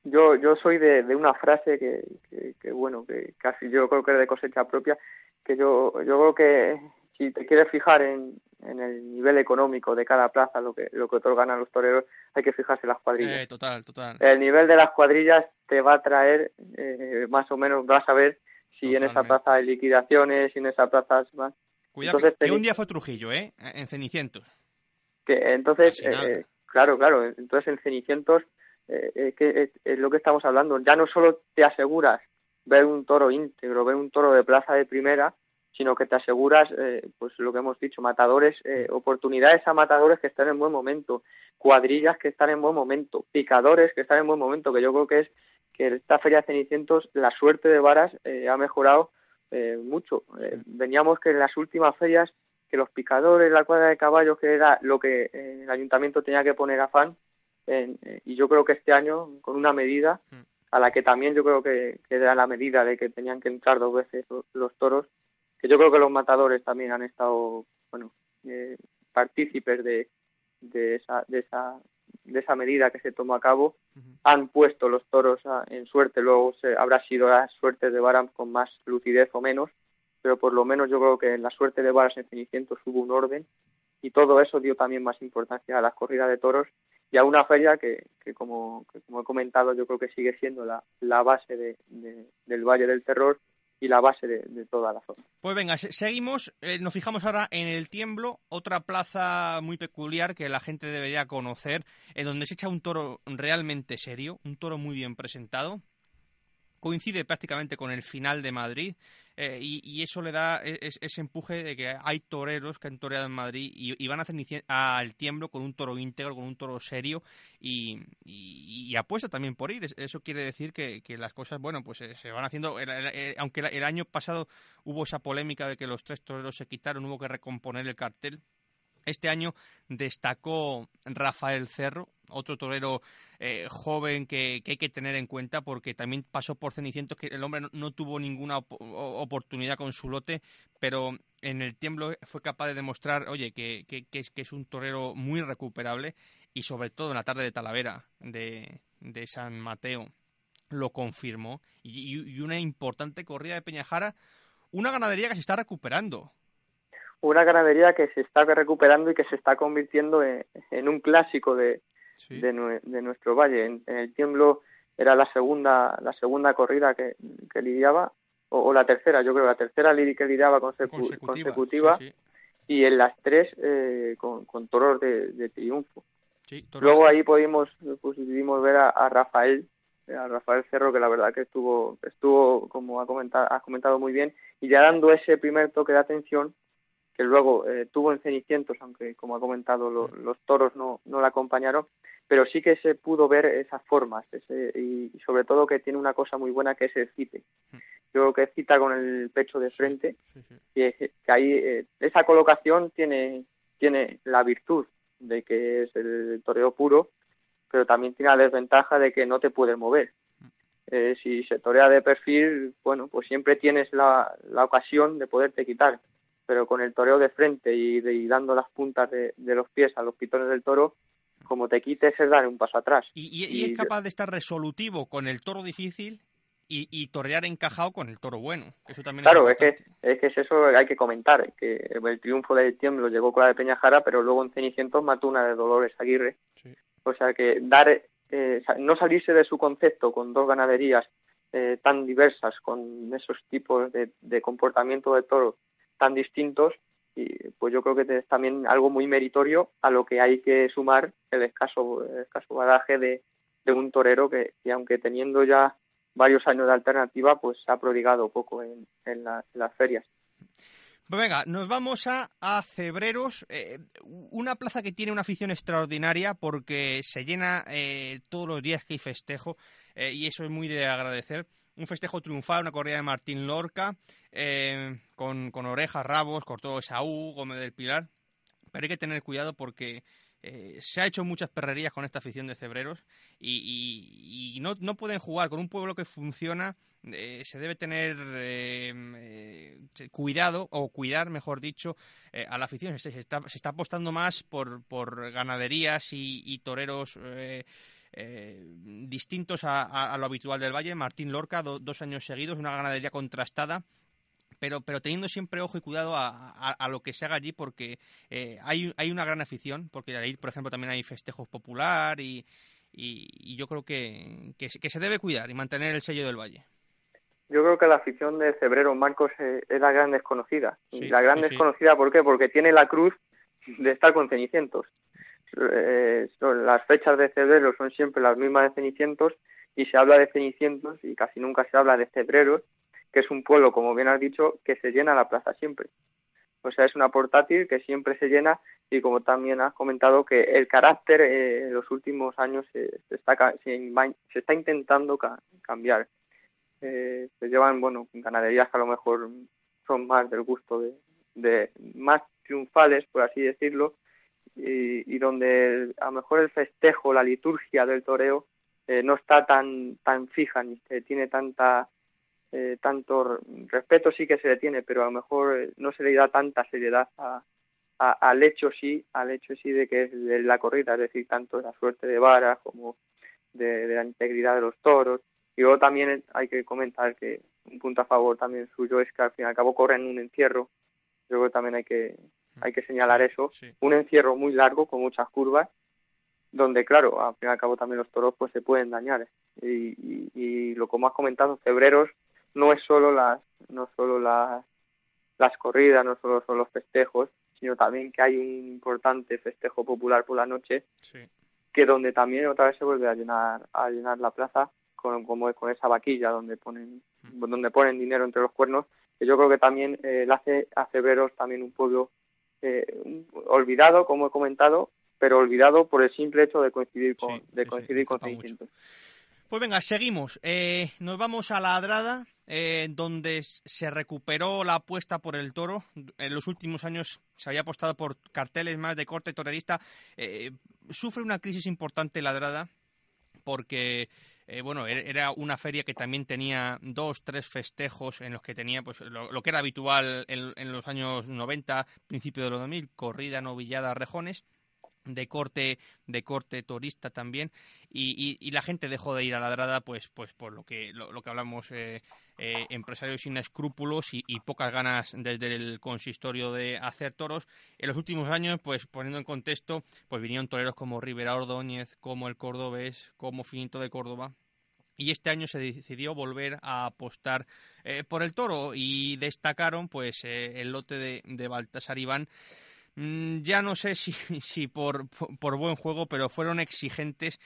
Yo, yo soy de, de una frase que, que, que, bueno, que casi yo creo que es de cosecha propia, que yo, yo creo que si te quieres fijar en, en el nivel económico de cada plaza, lo que, lo que otorgan a los toreros, hay que fijarse en las cuadrillas. Eh, total, total. El nivel de las cuadrillas te va a traer, eh, más o menos, vas a ver si Totalmente. en esa plaza hay liquidaciones, si en esa plaza más. Cuidado, entonces, que, que un día fue Trujillo, ¿eh? En Cenicientos. Que entonces, eh, claro, claro, entonces en Cenicientos, eh, que es lo que estamos hablando, ya no solo te aseguras ver un toro íntegro, ver un toro de plaza de primera, sino que te aseguras, eh, pues lo que hemos dicho, matadores, eh, oportunidades a matadores que están en buen momento, cuadrillas que están en buen momento, picadores que están en buen momento, que yo creo que es que esta feria de Cenicientos, la suerte de varas eh, ha mejorado eh, mucho. Eh, veníamos que en las últimas ferias, que los picadores, la cuadra de caballos, que era lo que eh, el ayuntamiento tenía que poner afán, y yo creo que este año, con una medida, a la que también yo creo que, que era la medida de que tenían que entrar dos veces los toros, que yo creo que los matadores también han estado, bueno, eh, partícipes de, de, esa, de, esa, de esa medida que se tomó a cabo, uh -huh. han puesto los toros a, en suerte, luego se, habrá sido la suerte de Baram con más lucidez o menos, pero por lo menos yo creo que en la suerte de Varas en Cenicientos hubo un orden y todo eso dio también más importancia a las corridas de toros y a una feria que, que, como, que como he comentado, yo creo que sigue siendo la, la base de, de, del Valle del Terror y la base de, toda la zona. Pues venga, seguimos, eh, nos fijamos ahora en el Tiemblo, otra plaza muy peculiar que la gente debería conocer, en donde se echa un toro realmente serio, un toro muy bien presentado, coincide prácticamente con el final de Madrid eh, y, eso le da es, ese empuje de que hay toreros que han toreado en Madrid y, van a hacer al tiemblo con un toro íntegro, con un toro serio y, apuesta también por ir. Eso quiere decir que, que las cosas, bueno, pues eh, se van haciendo. El, el, aunque el año pasado hubo esa polémica de que los tres toreros se quitaron, hubo que recomponer el cartel. Este año destacó Rafael Cerro, otro torero eh, joven que, hay que tener en cuenta porque también pasó por Cenicientos, que el hombre no, tuvo ninguna op oportunidad con su lote, pero en el tiemblo fue capaz de demostrar, oye, que, es, que es un torero muy recuperable y sobre todo en la tarde de Talavera de, de San Mateo lo confirmó. Y, y una importante corrida de Peñajara, una ganadería que se está recuperando una ganadería que se está recuperando y que se está convirtiendo en, en un clásico de, sí. de, de, nuestro valle. En, en, el tiemblo era la segunda la segunda corrida que, que lidiaba, o, o, la tercera, yo creo, la tercera que lidiaba consecu consecutiva, consecutiva sí, sí. y en las tres eh, con, con, toros de, de triunfo. Luego ahí pudimos, pues, pudimos ver a, a, Rafael, a Rafael Cerro, que la verdad que estuvo, estuvo como ha comentado, ha comentado muy bien, y ya dando ese primer toque de atención que luego eh, tuvo en Cenicientos, aunque como ha comentado lo, los toros no, no la acompañaron, pero sí que se pudo ver esas formas ese, y, y, sobre todo que tiene una cosa muy buena que es el cite. Yo creo que cita con el pecho de frente y que ahí eh, esa colocación tiene, tiene la virtud de que es el toreo puro, pero también tiene la desventaja de que no te puede mover. Eh, si se torea de perfil, bueno, pues siempre tienes la, la ocasión de poderte quitar pero con el toreo de frente y, de, y dando las puntas de, de, los pies a los pitones del toro, como te quites es dar un paso atrás. Y, y, y es capaz de estar resolutivo con el toro difícil y, y torear encajado con el toro bueno. Eso también claro, es, es, que, es que es eso hay que comentar, que el triunfo del tiemblo llegó con la de Peñajara, pero luego en Cenicientos mató una de Dolores Aguirre. Sí. O sea que dar eh, no salirse de su concepto con dos ganaderías eh, tan diversas, con esos tipos de, de comportamiento de toro tan distintos y pues yo creo que es también algo muy meritorio a lo que hay que sumar el escaso, el escaso badaje de, un torero que, que, aunque teniendo ya varios años de alternativa, pues se ha prodigado poco en, las ferias. Pues venga, nos vamos a, a Cebreros, eh, una plaza que tiene una afición extraordinaria porque se llena eh, todos los días que hay festejo eh, y eso es muy de agradecer. Un festejo triunfal, una corrida de Martín Lorca, con, con, orejas, rabos, cortó Saúl, Gómez del Pilar. Pero hay que tener cuidado porque eh, se ha hecho muchas perrerías con esta afición de cebreros y, no, no, pueden jugar con un pueblo que funciona. Eh, se debe tener eh, cuidado o cuidar, mejor dicho, a la afición. Se, está, se está apostando más por, por ganaderías y, toreros. Distintos a, lo habitual del Valle. Martín Lorca, dos años seguidos, una ganadería contrastada pero, pero teniendo siempre ojo y cuidado a, lo que se haga allí porque eh, hay, hay una gran afición, porque ahí, por ejemplo, también hay festejos popular y, y, yo creo que, que, se debe cuidar y mantener el sello del Valle. Yo creo que la afición de Febrero Marcos eh, es, la gran desconocida. la gran desconocida, ¿por qué? Porque tiene la cruz de estar con Cenicientos. Eh, las fechas de Febrero son siempre las mismas de Cenicientos y se habla de Cenicientos y casi nunca se habla de Febreros que es un pueblo, como bien has dicho, que se llena la plaza siempre. O sea, es una portátil que siempre se llena y como también has comentado que el carácter eh, en los últimos años se, está, se, está intentando cambiar. Eh, se llevan, bueno, ganaderías que a lo mejor son más del gusto de, más triunfales, por así decirlo, y, donde a lo mejor el festejo, la liturgia del toreo eh, no está tan tan fija ni tiene tanta eh, tanto respeto sí que se le tiene, pero a lo mejor eh, no se le da tanta seriedad al hecho sí, al hecho sí de que es de la corrida, es decir, tanto de la suerte de varas como de, la integridad de los toros. Y luego también hay que comentar que un punto a favor también suyo es que al fin y al cabo corren un encierro. Luego también hay que hay que señalar eso. Un encierro muy largo con muchas curvas donde claro, al fin y al cabo también los toros pues se pueden dañar. Y, y lo como has comentado, febreros no es solo las no solo las las corridas, no solo son los festejos, sino también que hay un importante festejo popular por la noche, que donde también otra vez se vuelve a llenar a llenar la plaza con como con esa vaquilla donde ponen donde ponen dinero entre los cuernos, que yo creo que también eh, hace a Ceberos también un pueblo eh, olvidado, como he comentado, pero olvidado por el simple hecho de coincidir con de coincidir con Pues venga, seguimos. Eh, nos vamos a la Adrada eh, donde se recuperó la apuesta por el toro. En los últimos años se había apostado por carteles más de corte torerista. Sufre una crisis importante ladrada porque eh, bueno, e-, era una feria que también tenía dos, tres festejos en los que tenía pues lo, que era habitual en, en, los años 90, principio de los 2000, corrida, novillada, rejones de corte de corte turista también y, y, la gente dejó de ir a la drada pues pues por lo que lo, que hablamos eh, eh, empresarios sin escrúpulos y, pocas ganas desde el consistorio de hacer toros. En los últimos años pues poniendo en contexto pues vinieron toreros como Rivera Ordóñez como el Cordobés como Finito de Córdoba y este año se decidió volver a apostar eh, por el toro y destacaron pues el lote de, de Baltasar Iván ya no sé si, *laughs* por, por, buen juego, pero fueron exigentes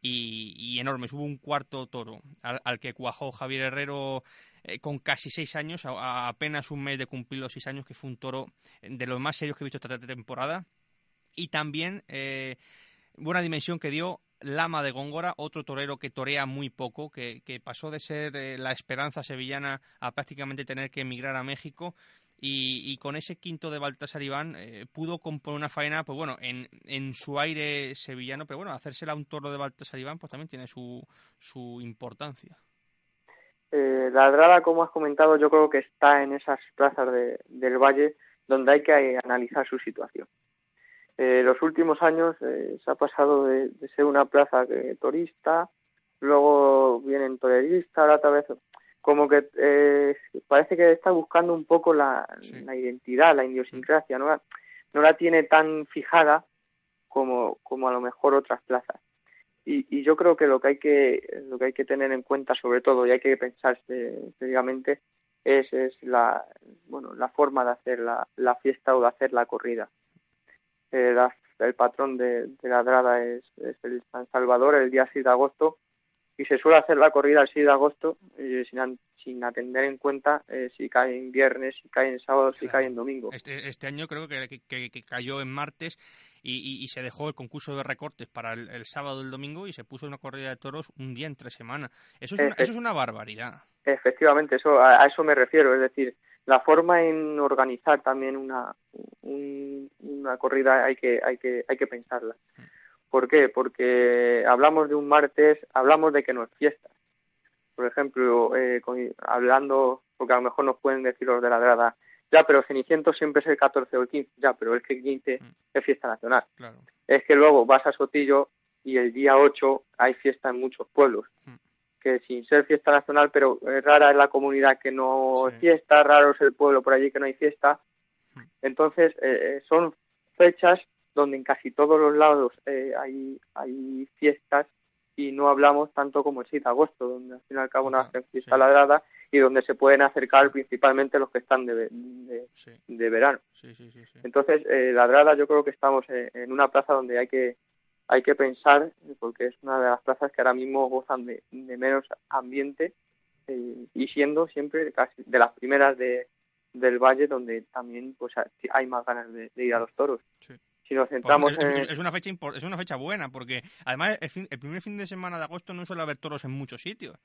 y, enormes. Hubo un cuarto toro al, que cuajó Javier Herrero eh, con casi seis años, a, apenas un mes de cumplir los seis años, que fue un toro de los más serios que he visto esta temporada. Y también eh, buena dimensión que dio Lama de Góngora, otro torero que torea muy poco, que, que pasó de ser eh, la esperanza sevillana a prácticamente tener que emigrar a México y, con ese quinto de Baltasar Iván eh, pudo componer una faena, pues bueno, en, en su aire sevillano, pero bueno, hacérsela un toro de Baltasar Iván pues también tiene su, su importancia. Eh, la Drada, como has comentado, yo creo que está en esas plazas de, del Valle donde hay que analizar su situación. Eh, los últimos años eh, se ha pasado de, ser una plaza de turista, luego vienen toreristas, ahora otra vez como que eh, parece que está buscando un poco la, identidad, la idiosincrasia, no la, no la tiene tan fijada como, como a lo mejor otras plazas. Y, y yo creo que lo que hay que lo que hay que tener en cuenta sobre todo y hay que pensar seriamente es, es la bueno la forma de hacer la, la fiesta o de hacer la corrida. Eh, el patrón de, de la drada es, es el San Salvador el día 6 de agosto y se suele hacer la corrida el 6 de agosto eh, sin, sin atender en cuenta eh, si cae en viernes, si cae en sábado, si cae en domingo. Este, este año creo que, que, cayó en martes y, y, se dejó el concurso de recortes para el, sábado y el domingo y se puso una corrida de toros un día entre semana. Eso es, una, eso es una barbaridad. Efectivamente, eso a, eso me refiero. Es decir, la forma en organizar también una, una corrida hay que, hay que, hay que pensarla. Mm. ¿Por qué? Porque hablamos de un martes, hablamos de que no es fiesta. Por ejemplo, eh, hablando, porque a lo mejor nos pueden decir los de la grada, ya, pero Ceniciento siempre es el 14 o el 15, ya, pero es que el 15 mm. es fiesta nacional. Es que luego vas a Sotillo y el día 8 hay fiesta en muchos pueblos. Mm. Que sin ser fiesta nacional, pero rara es la comunidad que no es fiesta, raro es el pueblo por allí que no hay fiesta. Mm. Entonces, eh, eh, son fechas donde en casi todos los lados eh, hay, hay fiestas y no hablamos tanto como el 6 de agosto, donde al fin y al cabo no hacen fiesta ladrada y donde se pueden acercar principalmente los que están de, de, verano. Entonces, eh, ladrada yo creo que estamos en una plaza donde hay que hay que pensar, porque es una de las plazas que ahora mismo gozan de, menos ambiente eh, y siendo siempre casi de las primeras de, del valle donde también pues hay más ganas de, ir a los toros si nos centramos es, en... es, una fecha es una fecha buena porque además el, primer fin de semana de agosto no suele haber toros en muchos sitios.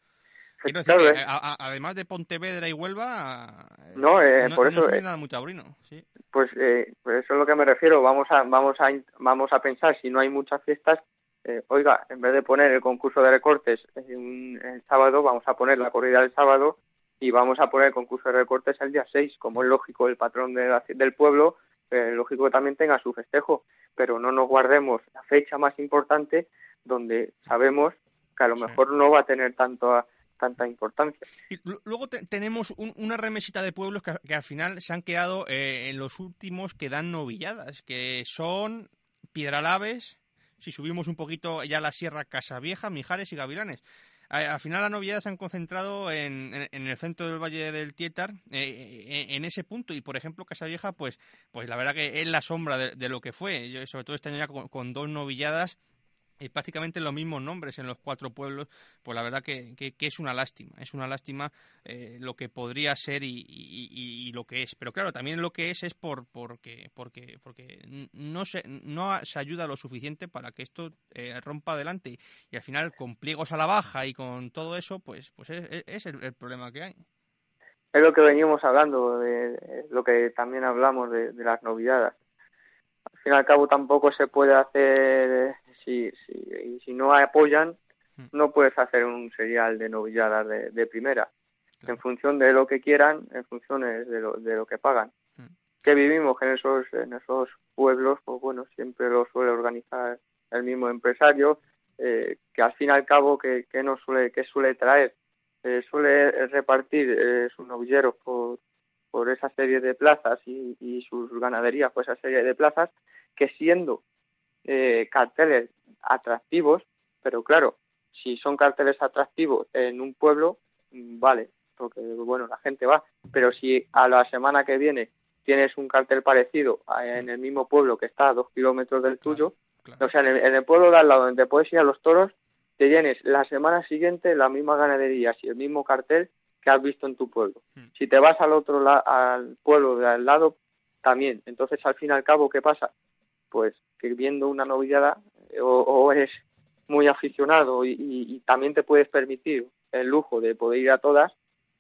Quiero decir que, además de Pontevedra y Huelva no, eh, por eso no nada muy taurino ¿sí? pues, eh, pues eso es lo que me refiero. Vamos a vamos a vamos a pensar si no hay muchas fiestas eh, oiga en vez de poner el concurso de recortes el sábado vamos a poner la corrida del sábado y vamos a poner el concurso de recortes el día 6 como es lógico el patrón del pueblo eh, lógico que también tenga su festejo, pero no nos guardemos la fecha más importante donde sabemos que a lo mejor no va a tener tanto tanta importancia. Y luego tenemos una remesita de pueblos que, al final se han quedado eh, en los últimos que dan novilladas, que son Piedralaves, si subimos un poquito ya la Sierra Casavieja, Mijares y Gavilanes al final las novedades se han concentrado en, el centro del Valle del Tietar, eh, eh, en, ese punto. Y, por ejemplo, Casavieja, pues, pues la verdad que es la sombra de, lo que fue. sobre todo este año ya con dos novilladas y prácticamente los mismos nombres en los cuatro pueblos, pues la verdad que, que, es una lástima, es una lástima eh, lo que podría ser y, y, lo que es. Pero claro, también lo que es es por, porque, porque, porque no, se, no se ayuda lo suficiente para que esto eh, rompa adelante y al final con pliegos a la baja y con todo eso, pues, pues es, el, problema que hay. Es lo que venimos hablando, de, lo que también hablamos de, de las novedades. Al fin y al cabo tampoco se puede hacer si, si, si no apoyan, hmm. no puedes hacer un serial de novilladas de, primera. En función de lo que quieran, en función de lo, de lo que pagan. Hmm. Que vivimos en esos, en esos pueblos, pues bueno, siempre lo suele organizar el mismo empresario, eh, que al fin y al cabo, que, que no suele, que suele traer? Eh, suele repartir eh, sus novilleros por, por esa serie de plazas y, y sus ganaderías por esa serie de plazas, que siendo eh, carteles atractivos, pero claro, si son carteles atractivos en un pueblo, mm, vale, porque bueno, la gente va, pero si a la semana que viene tienes un cartel parecido en el mismo pueblo que está a dos kilómetros del tuyo, o sea, en el, pueblo de al lado donde puedes ir a los toros, te tienes la semana siguiente la misma ganadería y el mismo cartel que has visto en tu pueblo. Hmm. Si te vas al otro al pueblo de al lado, también. Entonces, al fin y al cabo, ¿qué pasa? Pues que viendo una novillada o, o eres muy aficionado y, también te puedes permitir el lujo de poder ir a todas,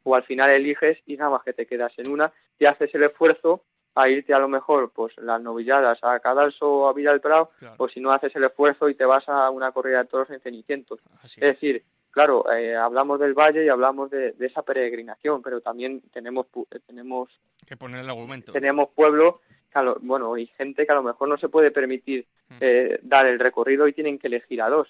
o al final eliges y nada más que te quedas en una y haces el esfuerzo a irte a lo mejor pues las novilladas a Cadalso o a Villa del Prado, o si no haces el esfuerzo y te vas a una corrida de toros en Cenicientos. es, decir, claro, eh, hablamos del valle y hablamos de, esa peregrinación, pero también tenemos tenemos que poner el argumento. Tenemos pueblos bueno, y gente que a lo mejor no se puede permitir mm. eh, dar el recorrido y tienen que elegir a dos.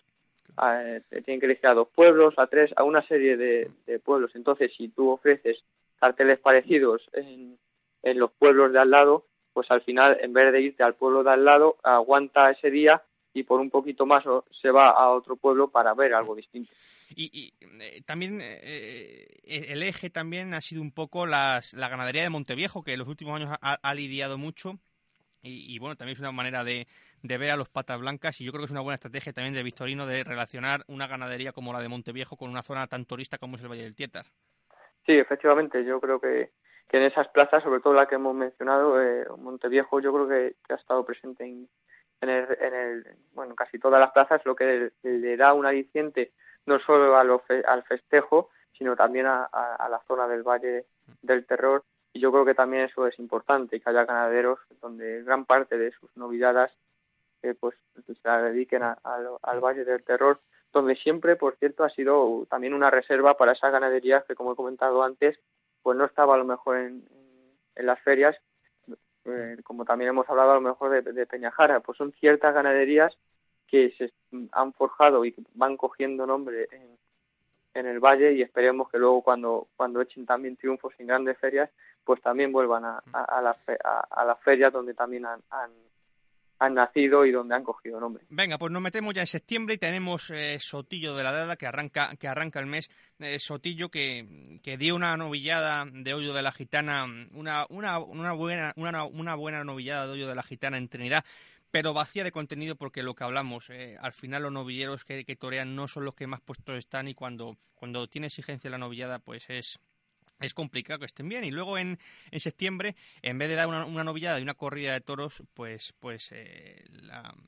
Eh, tienen que elegir a dos pueblos, a tres, a una serie de, pueblos. Entonces, si tú ofreces carteles parecidos en, en los pueblos de al lado, pues al final, en vez de irte al pueblo de al lado, aguanta ese día y por un poquito más se va a otro pueblo para ver algo distinto. Y, eh, también eh, el eje también ha sido un poco las, la ganadería de Monteviejo, que en los últimos años ha, lidiado mucho. Y, bueno, también es una manera de, de ver a los patas blancas y yo creo que es una buena estrategia también de Victorino de relacionar una ganadería como la de Monteviejo con una zona tan turista como es el Valle del Tietar. Sí, efectivamente, yo creo que, que en esas plazas, sobre todo la que hemos mencionado, eh, Monteviejo, yo creo que, ha estado presente en, en, el, en el, bueno, casi todas las plazas, lo que le, da un aliciente no solo al festejo, sino también a, a, la zona del Valle del Terror. Y yo creo que también eso es importante, que haya ganaderos donde gran parte de sus novilladas eh, pues se la dediquen al Valle del Terror, donde siempre, por cierto, ha sido también una reserva para esas ganaderías que, como he comentado antes, pues no estaba a lo mejor en, en las ferias, eh, como también hemos hablado a lo mejor de, de, Peñajara, pues son ciertas ganaderías que se han forjado y van cogiendo nombre en, el valle y esperemos que luego cuando, cuando echen también triunfos en grandes ferias, pues también vuelvan a, a, las, a, las ferias donde también han, han nacido y donde han cogido nombre. Venga, pues nos metemos ya en septiembre y tenemos eh, Sotillo de la Dada que arranca que arranca el mes. Eh, Sotillo que, que, dio una novillada de hoyo de la gitana, una, una, una buena una, una, buena novillada de hoyo de la gitana en Trinidad pero vacía de contenido porque lo que hablamos, eh, al final los novilleros que, que, torean no son los que más puestos están y cuando, cuando tiene exigencia la novillada pues es, es complicado que estén bien. Y luego en, en septiembre, en vez de dar una, novillada y una corrida de toros, pues, pues eh,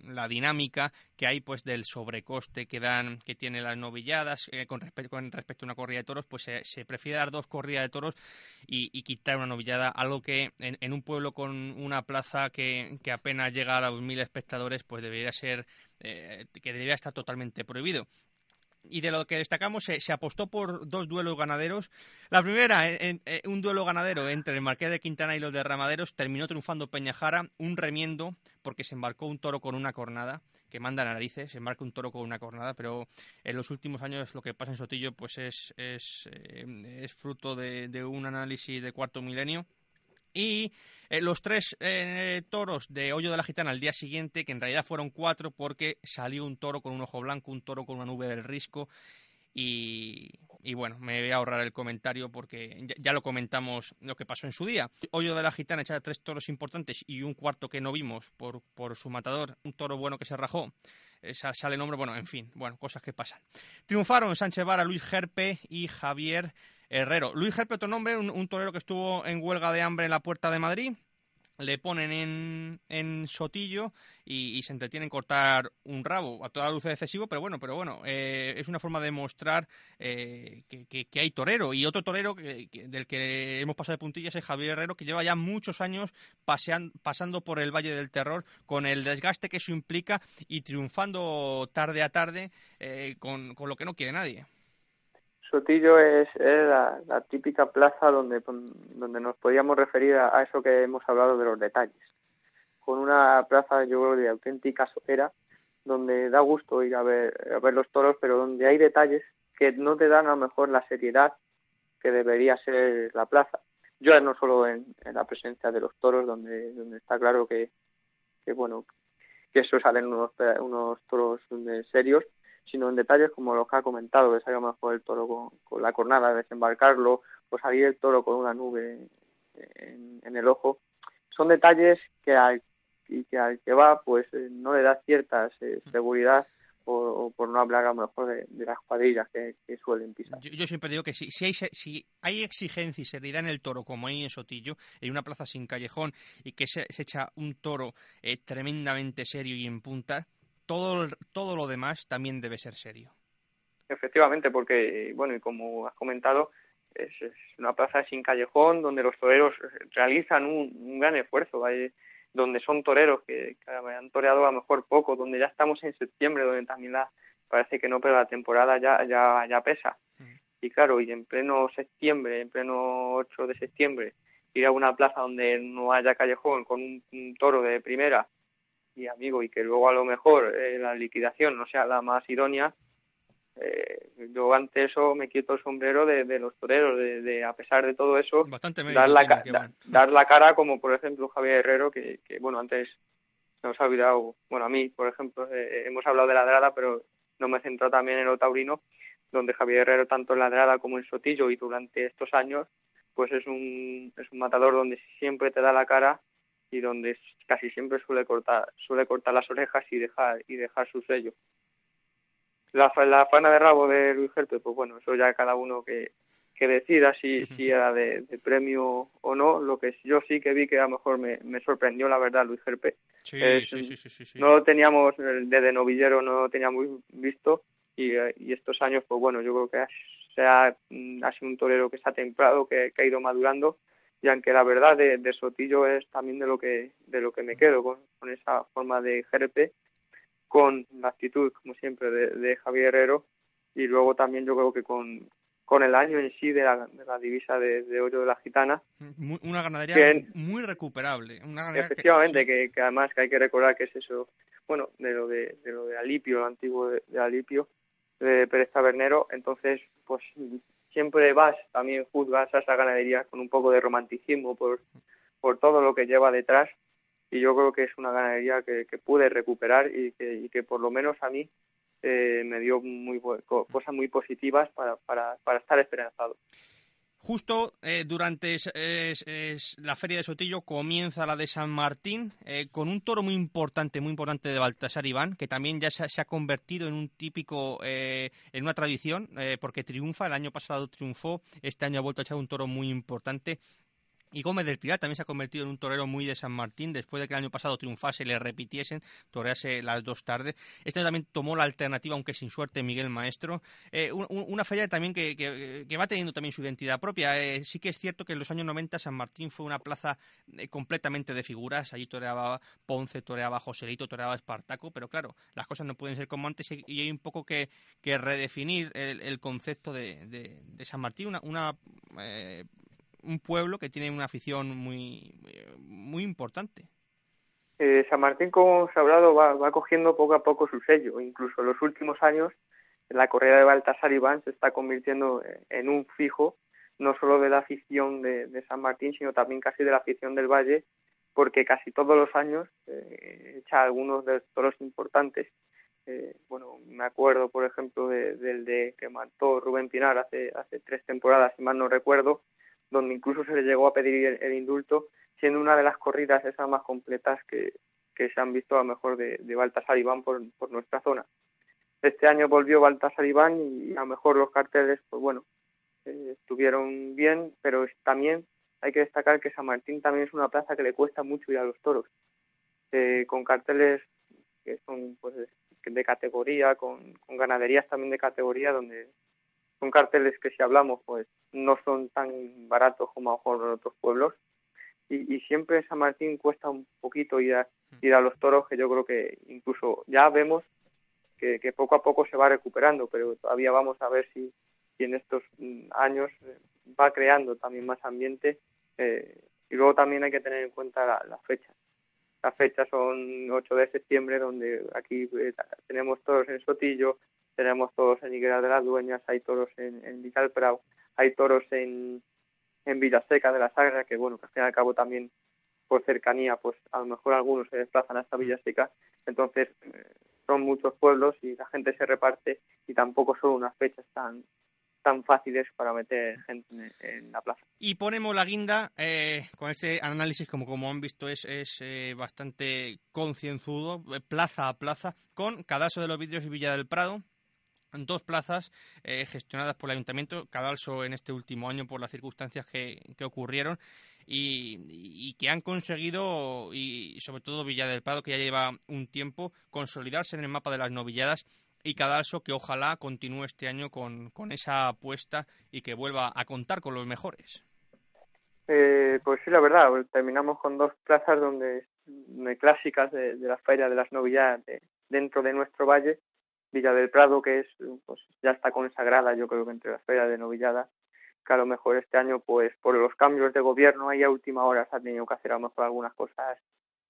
la, dinámica que hay pues del sobrecoste que dan, que tienen las novilladas eh, con, respecto, con respecto a una corrida de toros, pues se, se prefiere dar dos corridas de toros y, y quitar una novillada, algo que en, en, un pueblo con una plaza que, que apenas llega a los mil espectadores, pues debería ser, eh, que debería estar totalmente prohibido y de lo que destacamos se, apostó por dos duelos ganaderos. La primera, en, en, un duelo ganadero entre el Marqués de Quintana y los derramaderos, terminó triunfando Peñajara, un remiendo porque se embarcó un toro con una cornada, que manda narices, se embarca un toro con una cornada, pero en los últimos años lo que pasa en Sotillo pues es, es, eh, fruto de un análisis de cuarto milenio y eh, los tres eh, toros de Hoyo de la Gitana al día siguiente, que en realidad fueron cuatro porque salió un toro con un ojo blanco, un toro con una nube del risco y, bueno, me voy a ahorrar el comentario porque ya, lo comentamos lo que pasó en su día. Hoyo de la Gitana echa tres toros importantes y un cuarto que no vimos por, por su matador, un toro bueno que se rajó. Sale nombre, bueno, en fin, bueno, cosas que pasan. Triunfaron Sánchez Vara, Luis Gerpe y Javier Herrero. Luis Gerpe, otro nombre, un, torero que estuvo en huelga de hambre en la Puerta de Madrid. Le ponen en, en Sotillo y, se entretiene en cortar un rabo. A toda luz es excesivo, pero bueno, pero bueno, eh, es una forma de mostrar eh, que, que, que, hay torero. Y otro torero que, del que hemos pasado de puntillas es Javier Herrero, que lleva ya muchos años pasean, pasando por el Valle del Terror con el desgaste que eso implica y triunfando tarde a tarde eh, con, con lo que no quiere nadie. Sotillo es, la, típica plaza donde, donde nos podíamos referir a, eso que hemos hablado de los detalles. Con una plaza, yo creo, de auténtica sopera, donde da gusto ir a ver, a ver los toros, pero donde hay detalles que no te dan a lo mejor la seriedad que debería ser la plaza. Yo no solo en, en la presencia de los toros, donde, donde está claro que, que bueno, que eso salen unos, unos toros serios, sino en detalles como los que ha comentado, que salga mejor el toro con, con la cornada, desembarcarlo, o salir el toro con una nube en, en el ojo. Son detalles que al, y que, al que va pues eh, no le da cierta eh, seguridad o, o, por no hablar a lo mejor de, de las cuadrillas que, que, suelen pisar. Yo, yo, siempre digo que si, si, hay, si hay exigencia y seriedad en el toro, como hay en Sotillo, en una plaza sin callejón, y que se, se echa un toro eh, tremendamente serio y en punta, todo, todo lo demás también debe ser serio. Efectivamente, porque, bueno, y como has comentado, es, es una plaza sin callejón donde los toreros realizan un, un gran esfuerzo, hay, donde son toreros que, que, han toreado a lo mejor poco, donde ya estamos en septiembre, donde también la, parece que no, pero la temporada ya, ya, ya pesa. Mm. Y claro, y en pleno septiembre, en pleno 8 de septiembre, ir a una plaza donde no haya callejón con un, un toro de primera y amigo y que luego a lo mejor eh, la liquidación no sea la más idónea, eh, yo ante eso me quito el sombrero de, de los toreros, de, de, a pesar de todo eso, dar la, da, dar la cara como por ejemplo Javier Herrero, que, que bueno, antes nos ha olvidado, bueno, a mí, por ejemplo, eh, hemos hablado de Ladrada, pero no me centro también en el taurino, donde Javier Herrero, tanto en Ladrada como en Sotillo y durante estos años, pues es un, es un matador donde siempre te da la cara y donde casi siempre suele cortar suele cortar las orejas y dejar y dejar su sello. La, la fana de rabo de Luis Gerpe pues bueno eso ya cada uno que, que decida si, si era de, premio o no. Lo que yo sí que vi que a lo mejor me, me sorprendió la verdad Luis Gerpe sí, sí, sí, sí, no lo teníamos desde novillero no lo teníamos visto y, y estos años pues bueno yo creo que ha, se ha, mm, ha sido un torero que está templado que, que ha ido madurando y aunque la verdad de, de, Sotillo es también de lo que de lo que me quedo con, con esa forma de GRP con la actitud como siempre de, de, Javier Herrero y luego también yo creo que con, con el año en sí de la, de la divisa de, de, oro de la gitana una ganadería muy recuperable una ganadería efectivamente que, que, que, además que hay que recordar que es eso bueno de lo de, de lo de Alipio lo antiguo de, de Alipio de Pérez Tabernero entonces pues siempre vas, también juzgas a esa ganadería con un poco de romanticismo por, por todo lo que lleva detrás y yo creo que es una ganadería que, que pude recuperar y que, y que por lo menos a mí eh, me dio muy cosas muy positivas para, para, para estar esperanzado. Justo eh, durante la feria de Sotillo comienza la de San Martín eh, con un toro muy importante, muy importante de Baltasar Iván, que también ya se, se ha convertido en un típico, eh, en una tradición, eh, porque triunfa, el año pasado triunfó, este año ha vuelto a echar un toro muy importante y Gómez del Pilar también se ha convertido en un torero muy de San Martín, después de que el año pasado triunfase, le repitiesen, torease las dos tardes. Este año también tomó la alternativa, aunque sin suerte, Miguel Maestro. Eh, un, una feria también que, que, va teniendo también su identidad propia. Eh, sí que es cierto que en los años 90 San Martín fue una plaza eh, completamente de figuras. Allí toreaba Ponce, toreaba Joselito, toreaba Espartaco, pero claro, las cosas no pueden ser como antes y hay un poco que, redefinir el, concepto de, San Martín, una, un pueblo que tiene una afición muy, muy importante. Eh, San Martín, como hemos hablado, va, va, cogiendo poco a poco su sello. Incluso en los últimos años, la corrida de Baltasar Iván se está convirtiendo en un fijo, no solo de la afición de, San Martín, sino también casi de la afición del Valle, porque casi todos los años eh, echa algunos de los importantes. Eh, bueno, me acuerdo, por ejemplo, de, del de que mató Rubén Pinar hace, hace tres temporadas, si mal no recuerdo, donde incluso se le llegó a pedir el, indulto, siendo una de las corridas esas más completas que, que se han visto a lo mejor de, de Baltasar Iván por, por nuestra zona. Este año volvió Baltasar Iván y a lo mejor los carteles, pues bueno, eh, estuvieron bien, pero también hay que destacar que San Martín también es una plaza que le cuesta mucho ir a los toros, eh, con carteles que son pues de categoría, con, con ganaderías también de categoría, donde son carteles que si hablamos pues no son tan baratos como a lo mejor en otros pueblos. Y, y siempre en San Martín cuesta un poquito ir a, ir a los toros que yo creo que incluso ya vemos que, que poco a poco se va recuperando pero todavía vamos a ver si, si en estos años va creando también más ambiente eh, y luego también hay que tener en cuenta la, la fecha las fechas son 8 de septiembre donde aquí eh, tenemos toros en Sotillo tenemos toros en Higuera de las Dueñas, hay toros en, en Vicalprau, hay toros en, en Villaseca de la Sagra, que bueno, que al fin y al cabo también por cercanía, pues a lo mejor algunos se desplazan hasta Villaseca, entonces eh, son muchos pueblos y la gente se reparte y tampoco son unas fechas tan tan fáciles para meter gente en, la plaza. Y ponemos la guinda, eh, con este análisis, como, como han visto, es, es eh, bastante concienzudo, plaza a plaza, con Cadalso de los Vidrios y Villa del Prado, dos plazas eh, gestionadas por el ayuntamiento, Cadalso en este último año por las circunstancias que, que ocurrieron y, que han conseguido, y sobre todo Villa del Prado, que ya lleva un tiempo, consolidarse en el mapa de las novilladas y Cadalso que ojalá continúe este año con, con esa apuesta y que vuelva a contar con los mejores. Eh, pues sí, la verdad, terminamos con dos plazas donde, clásicas de, de la feria de las novilladas de, dentro de nuestro valle Villa del Prado, que es, pues ya está consagrada, yo creo que entre las ferias de novillada, que a lo mejor este año, pues por los cambios de gobierno, ahí a última hora se ha tenido que hacer a lo mejor algunas cosas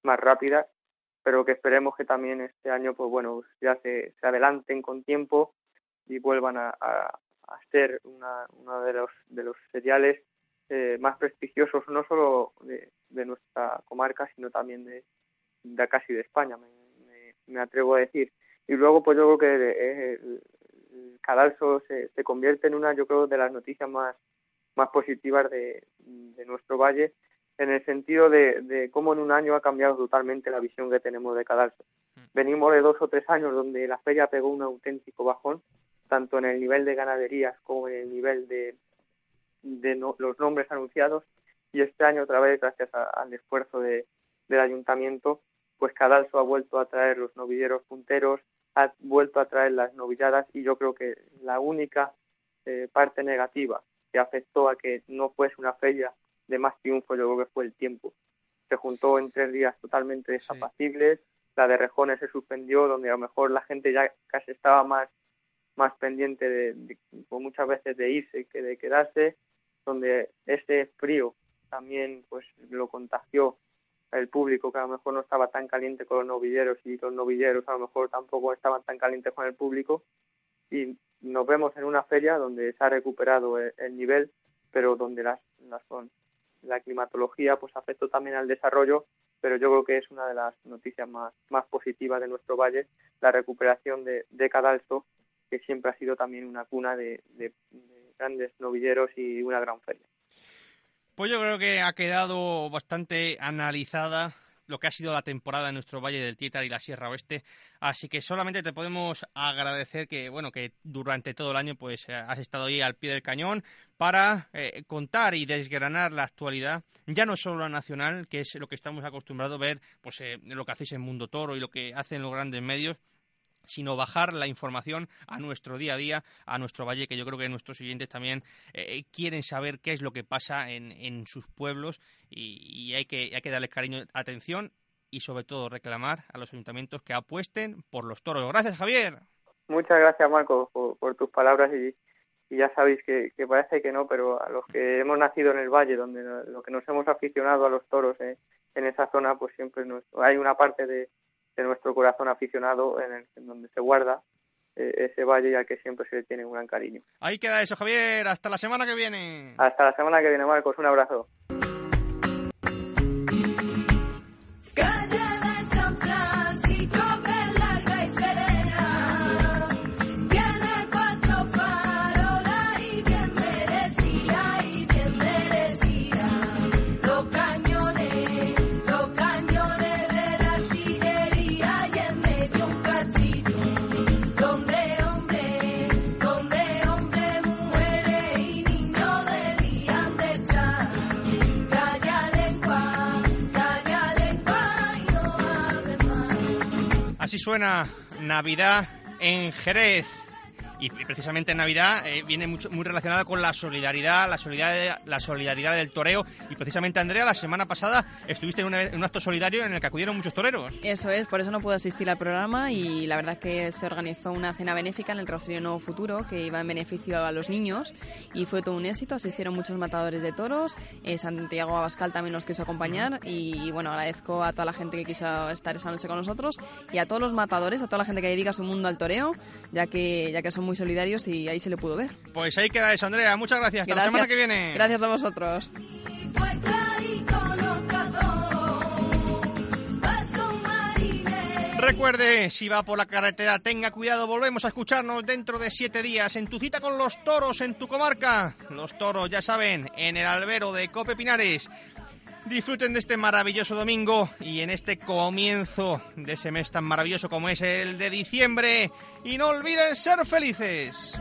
más rápidas, pero que esperemos que también este año, pues bueno, ya se, adelanten con tiempo y vuelvan a, ser una, uno de los, de los seriales eh, más prestigiosos, no solo de, nuestra comarca, sino también de, casi de España, me, me atrevo a decir y luego pues yo creo que el, el cadalso se, se convierte en una yo creo de las noticias más más positivas de, de nuestro valle en el sentido de, de cómo en un año ha cambiado totalmente la visión que tenemos de Cadalso. Mm. Venimos de dos o tres años donde la feria pegó un auténtico bajón, tanto en el nivel de ganaderías como en el nivel de, de los nombres anunciados, y este año otra vez, gracias al esfuerzo de, del ayuntamiento, pues Cadalso ha vuelto a traer los novilleros punteros, ha vuelto a traer las novilladas y yo creo que la única eh, parte negativa que afectó a que no fuese una feria de más triunfo, yo creo que fue el tiempo. Se juntó en tres días totalmente desapacibles, la de Rejones se suspendió, donde a lo mejor la gente ya casi estaba más, más pendiente de, pues muchas veces de irse que de quedarse, donde ese frío también pues lo contagió el público que a lo mejor no estaba tan caliente con los novilleros y los novilleros a lo mejor tampoco estaban tan calientes con el público y nos vemos en una feria donde se ha recuperado el, nivel pero donde las, las, la climatología pues afectó también al desarrollo pero yo creo que es una de las noticias más, más positivas de nuestro valle la recuperación de, de Cadalso que siempre ha sido también una cuna de, de grandes novilleros y una gran feria. Pues yo creo que ha quedado bastante analizada lo que ha sido la temporada en nuestro Valle del Tietar y la Sierra Oeste. Así que solamente te podemos agradecer que, bueno, que durante todo el año pues eh, has estado ahí al pie del cañón para eh, contar y desgranar la actualidad, ya no solo la nacional, que es lo que estamos acostumbrados a ver, pues eh, lo que hacéis en Mundo Toro y lo que hacen los grandes medios, sino bajar la información a nuestro día a día, a nuestro valle, que yo creo que nuestros oyentes también eh, quieren saber qué es lo que pasa en, en sus pueblos y, hay, que, hay que darles cariño, atención y sobre todo reclamar a los ayuntamientos que apuesten por los toros. Gracias, Javier. Muchas gracias, Marco, por, tus palabras y, ya sabéis que, parece que no, pero a los que hemos nacido en el valle, donde lo que nos hemos aficionado a los toros eh, en esa zona, pues siempre hay una parte de, de nuestro corazón aficionado en, el, en donde se guarda eh, ese valle ya que siempre se le tiene un gran cariño. Ahí queda eso, Javier. Hasta la semana que viene. Hasta la semana que viene, Marcos. Un abrazo. Suena Navidad en Jerez. Y precisamente en Navidad eh, viene muy relacionada con la solidaridad, la solidaridad, la solidaridad del toreo. Y precisamente, Andrea, la semana pasada estuviste en, un acto solidario en el que acudieron muchos toreros. Eso es, por eso no pude asistir al programa y la verdad es que se organizó una cena benéfica en el Rastrillo Nuevo Futuro que iba en beneficio a los niños y fue todo un éxito. Asistieron muchos matadores de toros. Eh, Santiago Abascal también nos quiso acompañar y, bueno, agradezco a toda la gente que quiso estar esa noche con nosotros y a todos los matadores, a toda la gente que dedica su mundo al toreo, ya que, ya que son muy solidarios y ahí se le pudo ver. Pues ahí queda eso, Andrea. Muchas gracias. Hasta la semana que viene. Gracias a vosotros. Recuerde, si va por la carretera, tenga cuidado. Volvemos a escucharnos dentro de siete días en tu cita con los toros en tu comarca. Los toros, ya saben, en el albero de Cope Pinares. Disfruten de este maravilloso domingo y en este comienzo de ese mes tan maravilloso como es el de diciembre. Y no olviden ser felices.